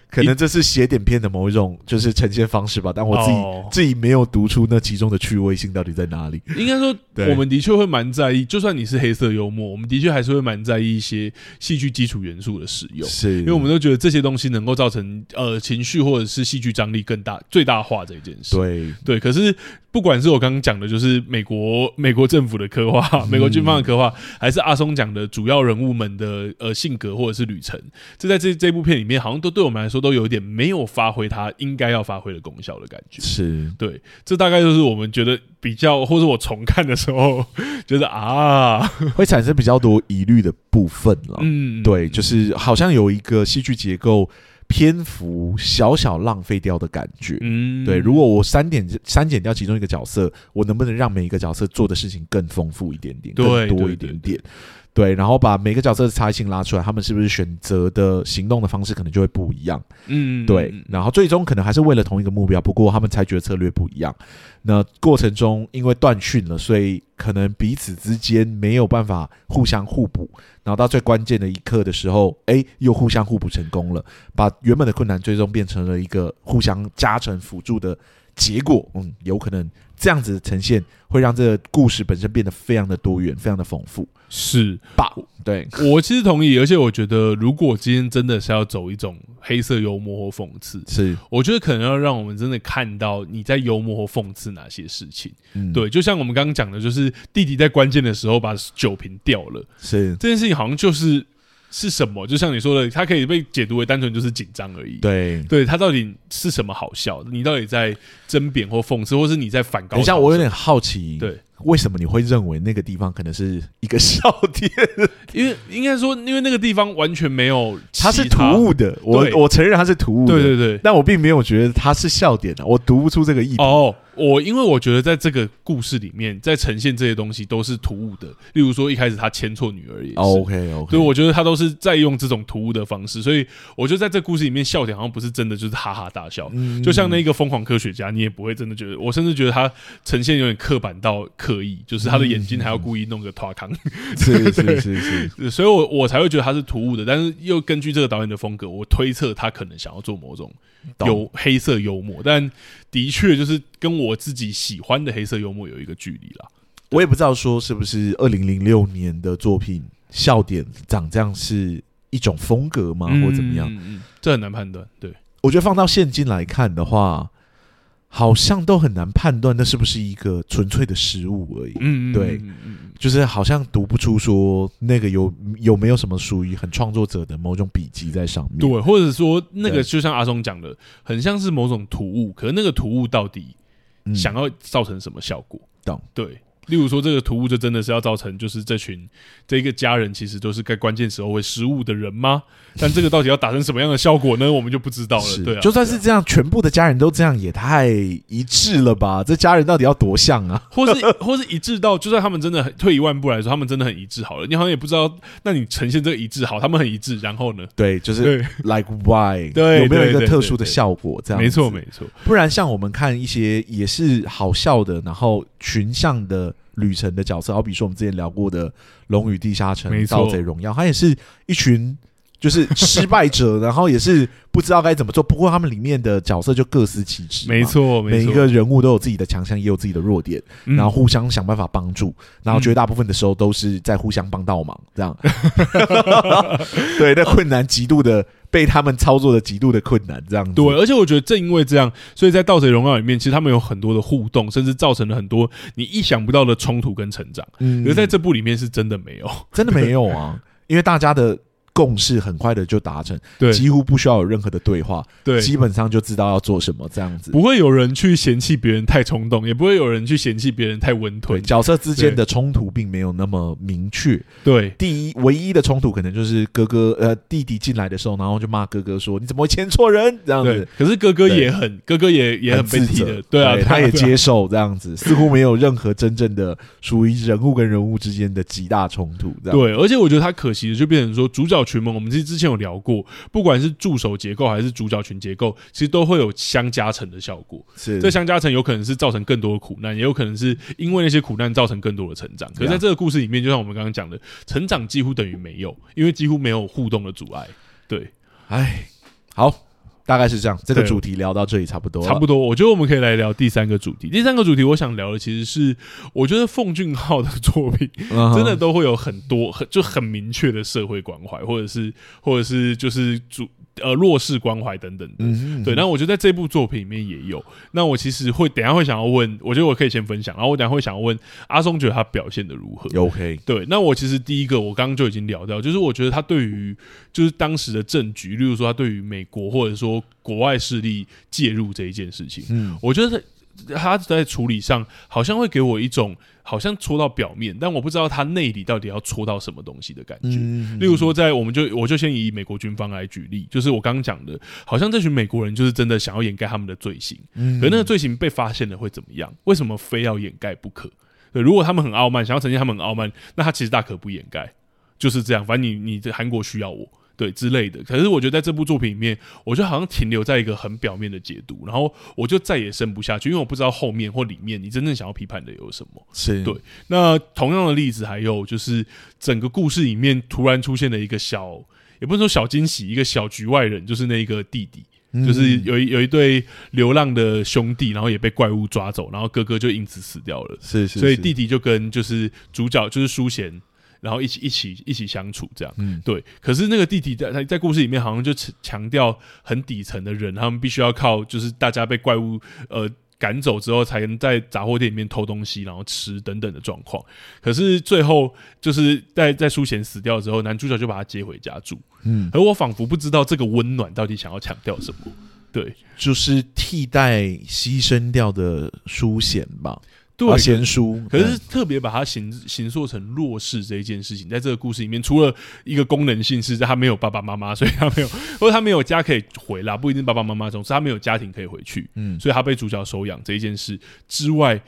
可能这是写点片的某一种就是呈现方式吧，但我自己、哦、自己没有读出那其中的趣味性到底在哪里。应该说，我们的确会蛮在意，就算你是黑色幽默，我们的确还是会蛮在意一些戏剧基础元素的使用，是因为我们都觉得这些东西能够造成呃情绪或者是戏剧张力更大、最大化这一件事。对对，可是。不管是我刚刚讲的，就是美国美国政府的刻画，美国军方的刻画，还是阿松讲的主要人物们的呃性格或者是旅程，这在这这部片里面，好像都对我们来说都有一点没有发挥它应该要发挥的功效的感觉。是对，这大概就是我们觉得比较，或者我重看的时候 觉得啊，会产生比较多疑虑的部分了。嗯，对，就是好像有一个戏剧结构。篇幅小小浪费掉的感觉，嗯，对。如果我删减删减掉其中一个角色，我能不能让每一个角色做的事情更丰富一点点，更多一点点？对，然后把每个角色的差异性拉出来，他们是不是选择的行动的方式可能就会不一样？嗯，对。然后最终可能还是为了同一个目标，不过他们采取的策略不一样。那过程中因为断讯了，所以可能彼此之间没有办法互相互补。然后到最关键的一刻的时候，哎，又互相互补成功了，把原本的困难最终变成了一个互相加成辅助的结果。嗯，有可能。这样子呈现会让这个故事本身变得非常的多元，非常的丰富，是吧？对，我其实同意，而且我觉得，如果今天真的是要走一种黑色幽默或讽刺，是我觉得可能要让我们真的看到你在幽默或讽刺哪些事情。嗯，对，就像我们刚刚讲的，就是弟弟在关键的时候把酒瓶掉了，是这件事情好像就是。是什么？就像你说的，它可以被解读为单纯就是紧张而已。对，对，它到底是什么好笑的？你到底在争辩或讽刺，或是你在反高？等一下，我有点好奇。对。为什么你会认为那个地方可能是一个笑点？因为应该说，因为那个地方完全没有，它是突兀的。我我承认它是突兀的，对对对。但我并没有觉得它是笑点的，我读不出这个意思。哦，我因为我觉得在这个故事里面，在呈现这些东西都是突兀的。例如说，一开始他牵错女儿也是。OK OK。所以我觉得他都是在用这种突兀的方式，所以我觉得在这故事里面，笑点好像不是真的就是哈哈大笑。嗯。就像那个疯狂科学家，你也不会真的觉得，我甚至觉得他呈现有点刻板到刻意，就是他的。眼睛还要故意弄个拖康，是是是是，所以我我才会觉得他是突兀的，但是又根据这个导演的风格，我推测他可能想要做某种有黑色幽默，但的确就是跟我自己喜欢的黑色幽默有一个距离了。我也不知道说是不是二零零六年的作品笑点长这样是一种风格吗，嗯、或怎么样？嗯嗯，这很难判断。对，我觉得放到现今来看的话，好像都很难判断那是不是一个纯粹的失误而已。嗯，对，就是好像读不出说那个有有没有什么属于很创作者的某种笔记在上面。对，或者说那个就像阿松讲的，很像是某种突兀，可是那个突兀到底想要造成什么效果？懂、嗯？对。例如说，这个突兀就真的是要造成，就是这群这一个家人其实都是在关键时候会失误的人吗？但这个到底要达成什么样的效果呢？我们就不知道了。对啊，就算是这样，全部的家人都这样，也太一致了吧？这家人到底要多像啊？或是或是一致到，就算他们真的很退一万步来说，他们真的很一致好了，你好像也不知道。那你呈现这个一致好，他们很一致，然后呢？对，就是 like why？对，有没有一个特殊的效果？这样没错没错。不然像我们看一些也是好笑的，然后群像的。旅程的角色，好比说我们之前聊过的《龙与地下城》《盗贼荣耀》，它也是一群就是失败者，然后也是不知道该怎么做。不过他们里面的角色就各司其职，没错，每一个人物都有自己的强项，也有自己的弱点，然后互相想办法帮助，然后绝大部分的时候都是在互相帮倒忙，这样。对，那困难极度的。被他们操作的极度的困难，这样子。对，而且我觉得正因为这样，所以在《盗贼荣耀》里面，其实他们有很多的互动，甚至造成了很多你意想不到的冲突跟成长。嗯，可是在这部里面是真的没有，真的没有啊，因为大家的。共识很快的就达成，对，几乎不需要有任何的对话，对，基本上就知道要做什么，这样子不会有人去嫌弃别人太冲动，也不会有人去嫌弃别人太温吞。角色之间的冲突并没有那么明确。对，第一唯一的冲突可能就是哥哥呃弟弟进来的时候，然后就骂哥哥说：“你怎么会牵错人？”这样子。可是哥哥也很哥哥也也很被踢的，对啊，他也接受这样子，似乎没有任何真正的属于人物跟人物之间的极大冲突。对，而且我觉得他可惜的就变成说主角群们，我们其实之前。有聊过，不管是助手结构还是主角群结构，其实都会有相加成的效果。是，这相加成有可能是造成更多的苦难，也有可能是因为那些苦难造成更多的成长。可是在这个故事里面，就像我们刚刚讲的，成长几乎等于没有，因为几乎没有互动的阻碍。对，哎，好。大概是这样，这个主题聊到这里差不多，差不多。我觉得我们可以来聊第三个主题。第三个主题，我想聊的其实是，我觉得奉俊昊的作品真的都会有很多很就很明确的社会关怀，或者是或者是就是主。呃，弱势关怀等等的，对。那我觉得在这部作品里面也有。那我其实会等一下会想要问，我觉得我可以先分享，然后我等一下会想要问阿松，觉得他表现的如何？OK。对，那我其实第一个，我刚刚就已经聊到，就是我觉得他对于就是当时的政局，例如说他对于美国或者说国外势力介入这一件事情，嗯，我觉得他在处理上好像会给我一种。好像戳到表面，但我不知道他内里到底要戳到什么东西的感觉。例如说，在我们就我就先以美国军方来举例，就是我刚刚讲的，好像这群美国人就是真的想要掩盖他们的罪行，可那个罪行被发现了会怎么样？为什么非要掩盖不可？对，如果他们很傲慢，想要呈现他们很傲慢，那他其实大可不掩盖，就是这样。反正你你的韩国需要我。对之类的，可是我觉得在这部作品里面，我就好像停留在一个很表面的解读，然后我就再也深不下去，因为我不知道后面或里面你真正想要批判的有什么。是对。那同样的例子还有就是，整个故事里面突然出现了一个小，也不能说小惊喜，一个小局外人，就是那个弟弟，嗯、就是有一有一对流浪的兄弟，然后也被怪物抓走，然后哥哥就因此死掉了。是是是，所以弟弟就跟就是主角就是淑贤。然后一起一起一起相处，这样，嗯，对。可是那个弟弟在他在故事里面好像就强调很底层的人，他们必须要靠就是大家被怪物呃赶走之后，才能在杂货店里面偷东西，然后吃等等的状况。可是最后就是在在书贤死掉之后，男主角就把他接回家住，嗯。而我仿佛不知道这个温暖到底想要强调什么，对，就是替代牺牲掉的书贤吧。对，贤淑，可是特别把他形形塑成弱势这一件事情，在这个故事里面，除了一个功能性是他没有爸爸妈妈，所以他没有，或者他没有家可以回啦，不一定爸爸妈妈总之他没有家庭可以回去，嗯，所以他被主角收养这一件事之外，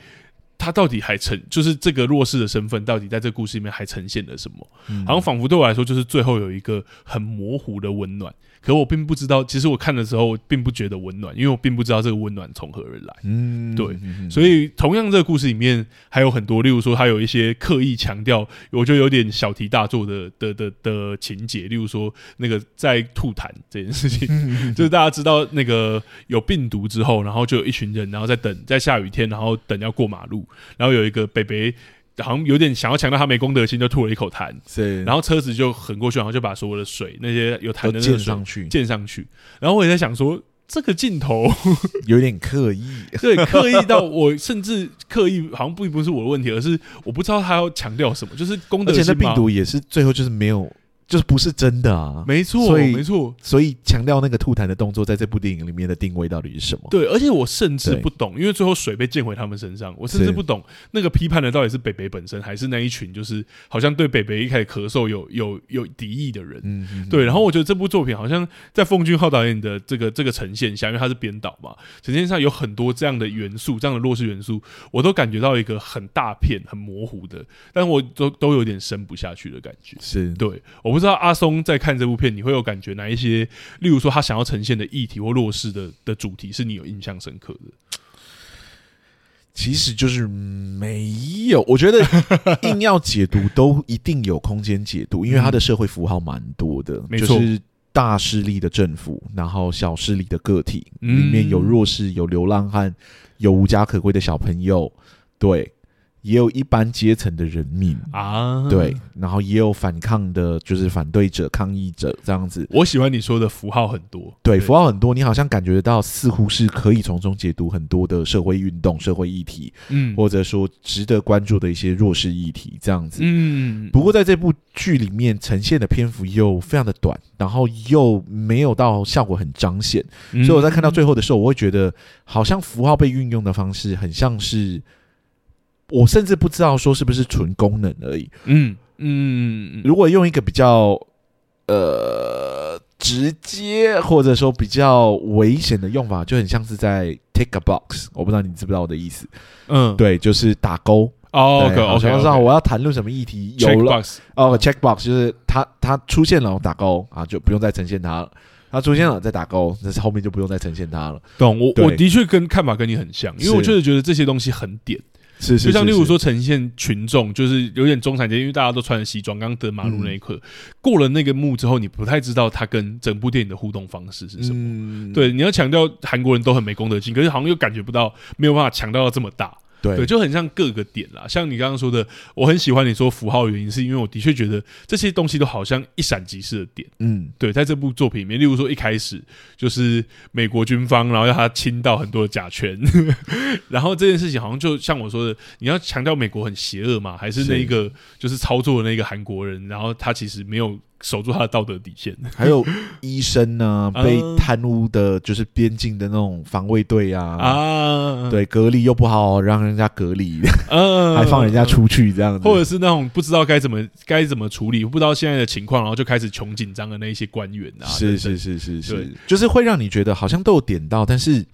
他到底还呈，就是这个弱势的身份，到底在这个故事里面还呈现了什么？嗯、好像仿佛对我来说，就是最后有一个很模糊的温暖。可我并不知道，其实我看的时候，我并不觉得温暖，因为我并不知道这个温暖从何而来。嗯，对。所以，同样这个故事里面还有很多，例如说，他有一些刻意强调，我觉得有点小题大做的的的的情节，例如说，那个在吐痰这件事情，就是大家知道那个有病毒之后，然后就有一群人，然后在等，在下雨天，然后等要过马路，然后有一个北北。好像有点想要强调他没公德心，就吐了一口痰。是，然后车子就横过去，然后就把所有的水那些有痰的溅上去，溅上去。然后我也在想说，这个镜头 有点刻意，对，刻意到我甚至刻意，好像并不是我的问题，而是我不知道他要强调什么，就是公德心。而且那病毒也是最后就是没有。就是不是真的啊？没错，没错。所以强调那个吐痰的动作，在这部电影里面的定位到底是什么？对，而且我甚至不懂，因为最后水被溅回他们身上，我甚至不懂那个批判的到底是北北本身，还是那一群就是好像对北北一开始咳嗽有有有敌意的人。嗯嗯。对，然后我觉得这部作品好像在奉俊昊导演的这个这个呈现下，因为他是编导嘛，呈现上有很多这样的元素，这样的弱势元素，我都感觉到一个很大片、很模糊的，但我都都有点生不下去的感觉。是对，我不知道阿松在。看这部片，你会有感觉哪一些？例如说，他想要呈现的议题或弱势的的主题，是你有印象深刻的？其实就是没有。我觉得硬要解读，都一定有空间解读，因为他的社会符号蛮多的。就是大势力的政府，然后小势力的个体，里面有弱势，有流浪汉，有无家可归的小朋友，对。也有一般阶层的人民啊，对，然后也有反抗的，就是反对者、抗议者这样子。我喜欢你说的符号很多，对，对符号很多，你好像感觉得到，似乎是可以从中解读很多的社会运动、社会议题，嗯，或者说值得关注的一些弱势议题这样子。嗯，不过在这部剧里面呈现的篇幅又非常的短，然后又没有到效果很彰显，嗯，所以我在看到最后的时候，我会觉得好像符号被运用的方式很像是。我甚至不知道说是不是纯功能而已。嗯嗯，如果用一个比较呃直接或者说比较危险的用法，就很像是在 tick a box。我不知道你知不知道我的意思。嗯，对，就是打勾。哦，OK，好像知道我要谈论什么议题。有了哦，check box 就是它它出现了，我打勾啊，就不用再呈现它了。它出现了再打勾，但是后面就不用再呈现它了。懂？我我的确跟看法跟你很像，因为我确实觉得这些东西很点。是，是，就像例如说呈现群众，就是有点中产阶级，因为大家都穿着西装。刚德马路那一刻，嗯、过了那个幕之后，你不太知道他跟整部电影的互动方式是什么。嗯、对，你要强调韩国人都很没公德心，可是好像又感觉不到，没有办法强调到这么大。对，对，就很像各个点啦。像你刚刚说的，我很喜欢你说符号原因，是因为我的确觉得这些东西都好像一闪即逝的点。嗯，对，在这部作品里面，例如说一开始就是美国军方，然后要他亲到很多的甲醛，然后这件事情好像就像我说的，你要强调美国很邪恶嘛，还是那一个就是操作的那个韩国人，然后他其实没有。守住他的道德底线，还有医生呢、啊，被贪污的，就是边境的那种防卫队啊，啊，对，隔离又不好让人家隔离，嗯，还放人家出去这样子，或者是那种不知道该怎么该怎么处理，不知道现在的情况，然后就开始穷紧张的那一些官员啊，是是是是是，就是会让你觉得好像都有点到，但是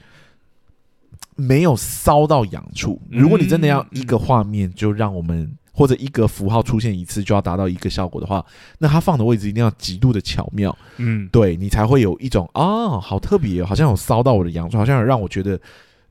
没有骚到痒处。如果你真的要一个画面，就让我们。或者一个符号出现一次就要达到一个效果的话，那它放的位置一定要极度的巧妙，嗯，对你才会有一种啊、哦，好特别，好像有骚到我的痒处，好像有让我觉得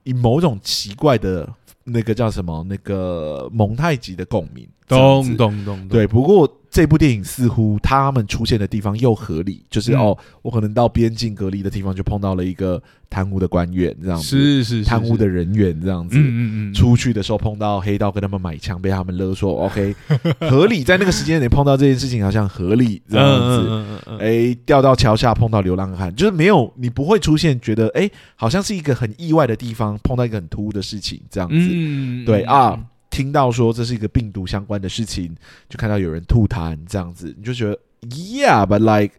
以某种奇怪的那个叫什么那个蒙太奇的共鸣，咚咚咚，对，不过。这部电影似乎他们出现的地方又合理，就是、嗯、哦，我可能到边境隔离的地方就碰到了一个贪污的官员，这样子是是贪污的人员这样子，嗯嗯嗯，出去的时候碰到黑道跟他们买枪，被他们勒索，OK，合理，在那个时间点碰到这件事情好像合理这样子，哎、嗯嗯嗯，掉到桥下碰到流浪汉，就是没有你不会出现觉得哎，好像是一个很意外的地方碰到一个很突兀的事情这样子，嗯，对啊。听到说这是一个病毒相关的事情，就看到有人吐痰这样子，你就觉得，Yeah，but like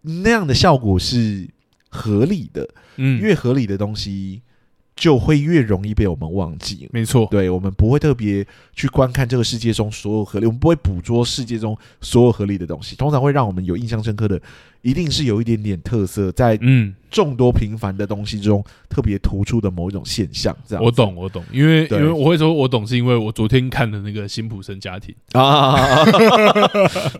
那样的效果是合理的。嗯，越合理的东西就会越容易被我们忘记。没错，对，我们不会特别去观看这个世界中所有合理，我们不会捕捉世界中所有合理的东西。通常会让我们有印象深刻的，一定是有一点点特色，在嗯。众多平凡的东西中特别突出的某一种现象。这样，我懂，我懂，因为因为我会说我懂，是因为我昨天看的那个辛普森家庭。啊，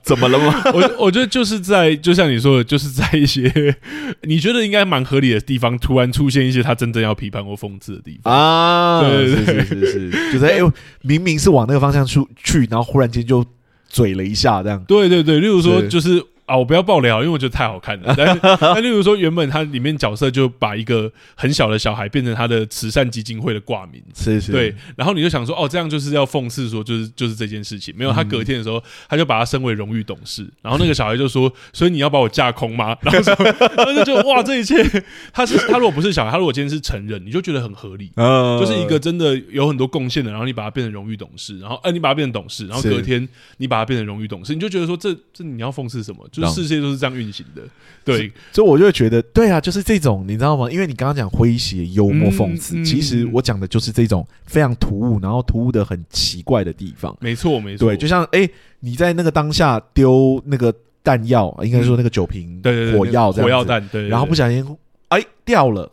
怎么了吗？我我觉得就是在就像你说的，就是在一些你觉得应该蛮合理的地方，突然出现一些他真正要批判或讽刺的地方。啊，对对对。是是是是，就是哎呦，明明是往那个方向出去，然后忽然间就嘴了一下，这样，对对对，例如说就是。啊，我不要爆料，因为我觉得太好看了。但那 例如说，原本他里面角色就把一个很小的小孩变成他的慈善基金会的挂名，是是，对。然后你就想说，哦，这样就是要讽刺说，就是就是这件事情。没有，他隔天的时候，他就把他升为荣誉董事。然后那个小孩就说：“所以你要把我架空吗？”然后说，然后就觉得哇，这一切，他是他如果不是小孩，他如果今天是成人，你就觉得很合理。就是一个真的有很多贡献的，然后你把他变成荣誉董事，然后哎，你把他变成董事，然后隔天你把他变成荣誉董事，你就觉得说，这这你要讽刺什么？就是世界就是这样。运行的，对，所以我就会觉得，对啊，就是这种，你知道吗？因为你刚刚讲诙谐、幽默、讽刺，嗯嗯、其实我讲的就是这种非常突兀，然后突兀的很奇怪的地方。没错，没错，对，就像哎、欸，你在那个当下丢那个弹药，应该说那个酒瓶，对火药，火药弹，对，然后不小心哎掉了。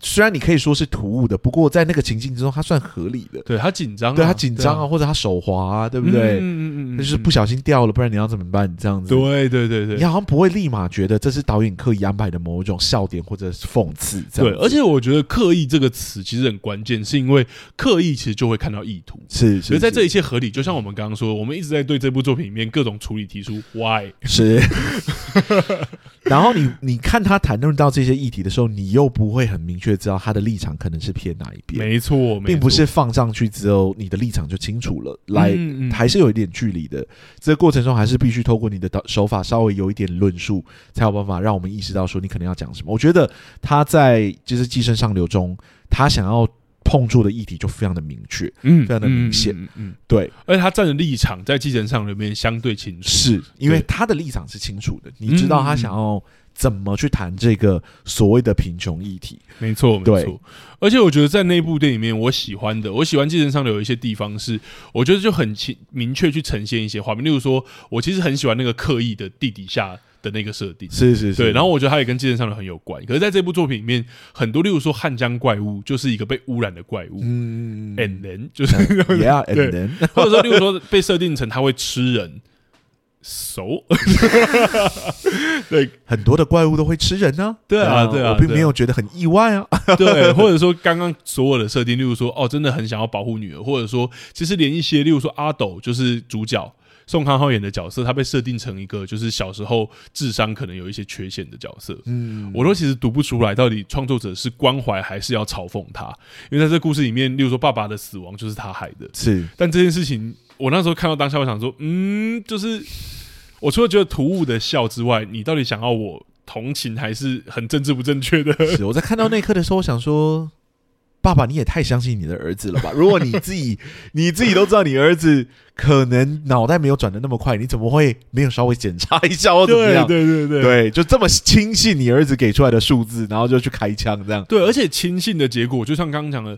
虽然你可以说是突兀的，不过在那个情境之中，他算合理的。对他紧张，对他紧张啊，或者他手滑啊，对不对？嗯嗯嗯，那就是不小心掉了，不然你要怎么办？这样子，对对对对，你好像不会立马觉得这是导演刻意安排的某一种笑点或者是讽刺。对，而且我觉得“刻意”这个词其实很关键，是因为刻意其实就会看到意图。是，所以在这一切合理，就像我们刚刚说，我们一直在对这部作品里面各种处理提出 “why”。是。然后你你看他谈论到这些议题的时候，你又不会很明确知道他的立场可能是偏哪一边。没错，并不是放上去之后你的立场就清楚了，来还是有一点距离的。这个过程中还是必须透过你的手法稍微有一点论述，才有办法让我们意识到说你可能要讲什么。我觉得他在就是《寄生上流》中，他想要。碰触的议题就非常的明确，嗯，非常的明显，嗯，嗯，对，而且他站的立场在继承上里面相对清楚，是因为他的立场是清楚的，你知道他想要怎么去谈这个所谓的贫穷议题，没错，没错。而且我觉得在那部电影里面，我喜欢的，我喜欢寄生上流有一些地方是，我觉得就很清明确去呈现一些画面，例如说，我其实很喜欢那个刻意的地底下。的那个设定。是是是，对，然后我觉得它也跟寄生上流很有关。可是在这部作品里面，很多例如说汉江怪物就是一个被污染的怪物，嗯，and then 就是 yeah，and then 或者说例如说被设定成它会吃人，so 对，很多的怪物都会吃人呢，对啊对啊，我并没有觉得很意外啊，对，或者说刚刚所有的设定，例如说哦，真的很想要保护女儿，或者说其实连一些例如说阿斗就是主角。宋康昊演的角色，他被设定成一个就是小时候智商可能有一些缺陷的角色。嗯，我都其实读不出来，到底创作者是关怀还是要嘲讽他？因为在这故事里面，例如说爸爸的死亡就是他害的。是，但这件事情，我那时候看到当下，我想说，嗯，就是我除了觉得突兀的笑之外，你到底想要我同情，还是很政治不正确的？是，我在看到那一刻的时候，我想说。爸爸，你也太相信你的儿子了吧？如果你自己 你自己都知道你儿子可能脑袋没有转的那么快，你怎么会没有稍微检查一下或怎么样？对对对对，对，就这么轻信你儿子给出来的数字，然后就去开枪这样。对，而且轻信的结果，就像刚刚讲的，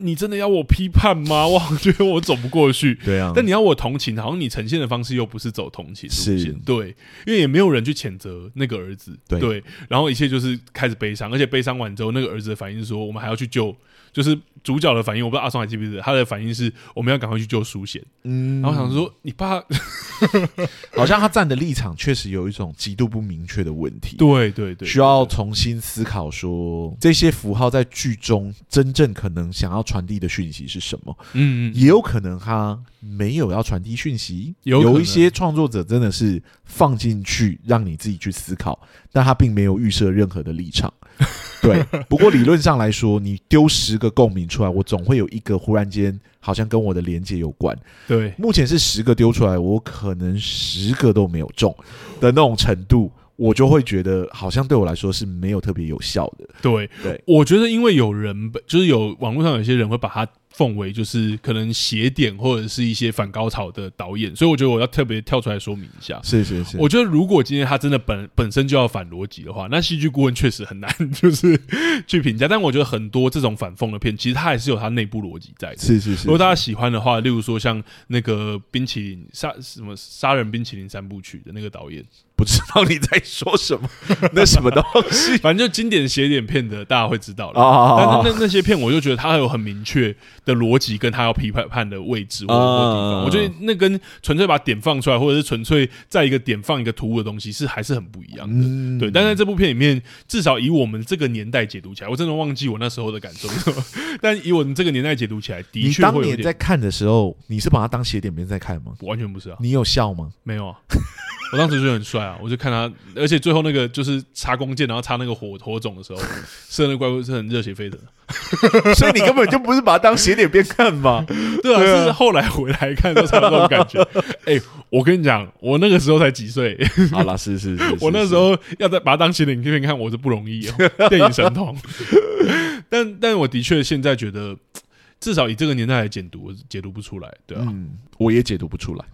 你真的要我批判吗？我好觉得我走不过去。对啊，但你要我同情，好像你呈现的方式又不是走同情路线。对，因为也没有人去谴责那个儿子。对，对，然后一切就是开始悲伤，而且悲伤完之后，那个儿子的反应是说：“我们还要去救。”就是主角的反应，我不知道阿松还记不记得他的反应是，我们要赶快去救苏贤。嗯，然后想说，你爸 好像他站的立场确实有一种极度不明确的问题。对对对，需要重新思考说，这些符号在剧中真正可能想要传递的讯息是什么？嗯，也有可能他没有要传递讯息，有有一些创作者真的是放进去让你自己去思考，但他并没有预设任何的立场。对，不过理论上来说，你丢十个共鸣出来，我总会有一个忽然间好像跟我的连接有关。对，目前是十个丢出来，我可能十个都没有中的那种程度，我就会觉得好像对我来说是没有特别有效的。对对，我觉得因为有人就是有网络上有些人会把它。奉为就是可能邪点或者是一些反高潮的导演，所以我觉得我要特别跳出来说明一下。是是是，我觉得如果今天他真的本本身就要反逻辑的话，那戏剧顾问确实很难就是 去评价。但我觉得很多这种反讽的片，其实它还是有它内部逻辑在的。是是是，如果大家喜欢的话，例如说像那个冰淇淋杀什么杀人冰淇淋三部曲的那个导演。不知道你在说什么，那什么东西？反正就经典斜点片的，大家会知道了。啊、但是那那些片，我就觉得它有很明确的逻辑，跟他要批判判的位置或者地方。我觉得那跟纯粹把点放出来，或者是纯粹在一个点放一个突兀的东西，是还是很不一样的。嗯、对，但在这部片里面，至少以我们这个年代解读起来，我真的忘记我那时候的感受。但以我们这个年代解读起来，的确，你当年在看的时候，你是把它当斜点片在看吗？完全不是啊！你有笑吗？没有啊。我当时就很帅啊，我就看他，而且最后那个就是插弓箭，然后插那个火火种的时候，射那怪物是很热血沸腾，所以你根本就不是把它当斜点边看嘛？对啊，是后来回来看都差不多感觉。哎、欸，我跟你讲，我那个时候才几岁？好啦，是是是，是，我那时候要再把它当邪典片看，我是不容易哦，电影神童。但但我的确现在觉得。至少以这个年代来解读，解读不出来，对啊，嗯，我也解读不出来。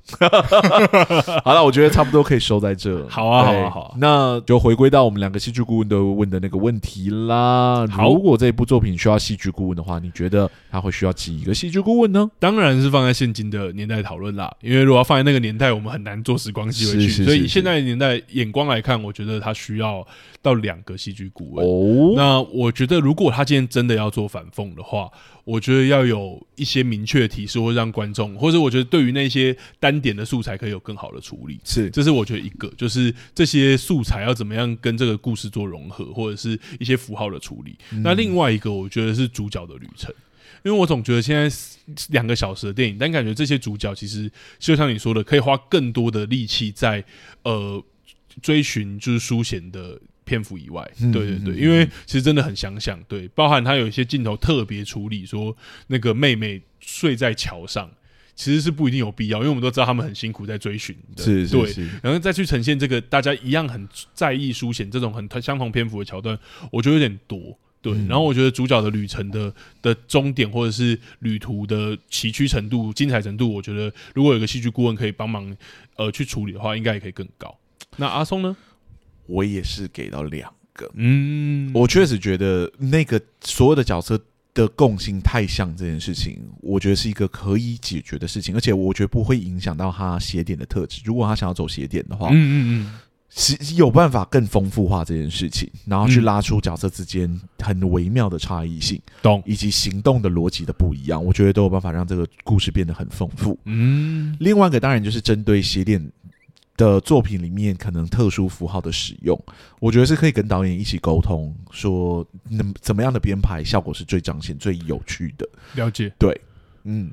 好了，我觉得差不多可以收在这。好啊，好啊，好啊，那就回归到我们两个戏剧顾问都问的那个问题啦。如果这部作品需要戏剧顾问的话，你觉得他会需要几个戏剧顾问呢？当然是放在现今的年代讨论啦，因为如果要放在那个年代，我们很难做时光机回去。所以以现在年代眼光来看，我觉得他需要到两个戏剧顾问。哦，那我觉得如果他今天真的要做反讽的话，我觉得要有一些明确的提示，或让观众，或者我觉得对于那些单点的素材可以有更好的处理。是，这是我觉得一个，就是这些素材要怎么样跟这个故事做融合，或者是一些符号的处理。嗯、那另外一个，我觉得是主角的旅程，因为我总觉得现在两个小时的电影，但感觉这些主角其实就像你说的，可以花更多的力气在呃追寻就是书写的。篇幅以外，对对对，因为其实真的很想想，对，包含他有一些镜头特别处理，说那个妹妹睡在桥上，其实是不一定有必要，因为我们都知道他们很辛苦在追寻，是对，然后再去呈现这个大家一样很在意书写这种很相同篇幅的桥段，我觉得有点多，对，然后我觉得主角的旅程的的终点或者是旅途的崎岖程度、精彩程度，我觉得如果有个戏剧顾问可以帮忙呃去处理的话，应该也可以更高。那阿松呢？我也是给到两个，嗯，我确实觉得那个所有的角色的共性太像这件事情，我觉得是一个可以解决的事情，而且我觉得不会影响到他写点的特质。如果他想要走写点的话，嗯嗯嗯，是有办法更丰富化这件事情，然后去拉出角色之间很微妙的差异性，懂，以及行动的逻辑的不一样，我觉得都有办法让这个故事变得很丰富。嗯，另外一个当然就是针对邪典。的作品里面可能特殊符号的使用，我觉得是可以跟导演一起沟通，说能怎么样的编排效果是最彰显、最有趣的。了解，对，嗯。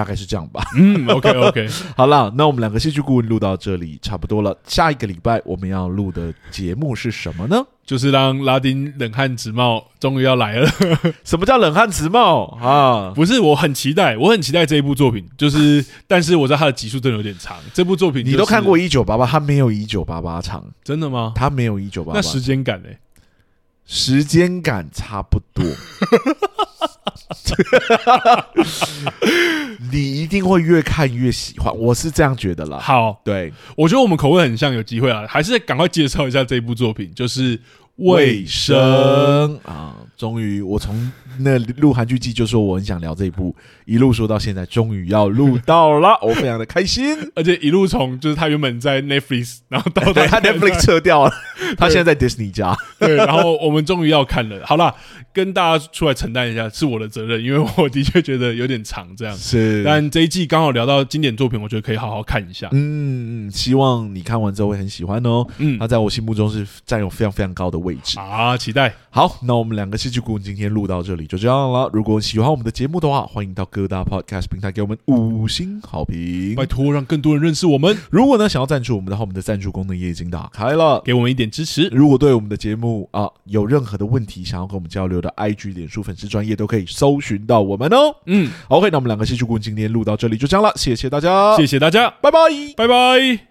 大概是这样吧。嗯，OK OK，好了，那我们两个戏剧顾问录到这里差不多了。下一个礼拜我们要录的节目是什么呢？就是让拉丁冷汗直冒终于要来了。什么叫冷汗直冒啊？不是，我很期待，我很期待这一部作品。就是，但是我知道它的集数真的有点长。这部作品、就是、你都看过一九八八，它没有一九八八长，真的吗？它没有一九八八，那时间感呢？时间感差不多。你一定会越看越喜欢，我是这样觉得啦。好，对，我觉得我们口味很像，有机会啊，还是赶快介绍一下这一部作品，就是《卫生》啊。终于，我从那录韩剧季就说我很想聊这一部，一路说到现在，终于要录到了，我非常的开心。而且一路从就是他原本在 Netflix，然后到他 Netflix 撤掉了，他现在在 Disney 家。对，然后我们终于要看了。好啦，跟大家出来承担一下，是我的责任，因为我的确觉得有点长，这样是。但这一季刚好聊到经典作品，我觉得可以好好看一下。嗯嗯，希望你看完之后会很喜欢哦。嗯，他在我心目中是占有非常非常高的位置啊，期待。好，那我们两个戏剧顾问今天录到这里就这样了。如果喜欢我们的节目的话，欢迎到各大 Podcast 平台给我们五星好评，拜托让更多人认识我们。如果呢想要赞助我们的话，我们的赞助功能也已经打开了，给我们一点支持。如果对我们的节目啊有任何的问题，想要跟我们交流的，IG、脸书粉丝专业都可以搜寻到我们哦。嗯，OK，那我们两个戏剧顾问今天录到这里就这样了，谢谢大家，谢谢大家，拜拜，拜拜。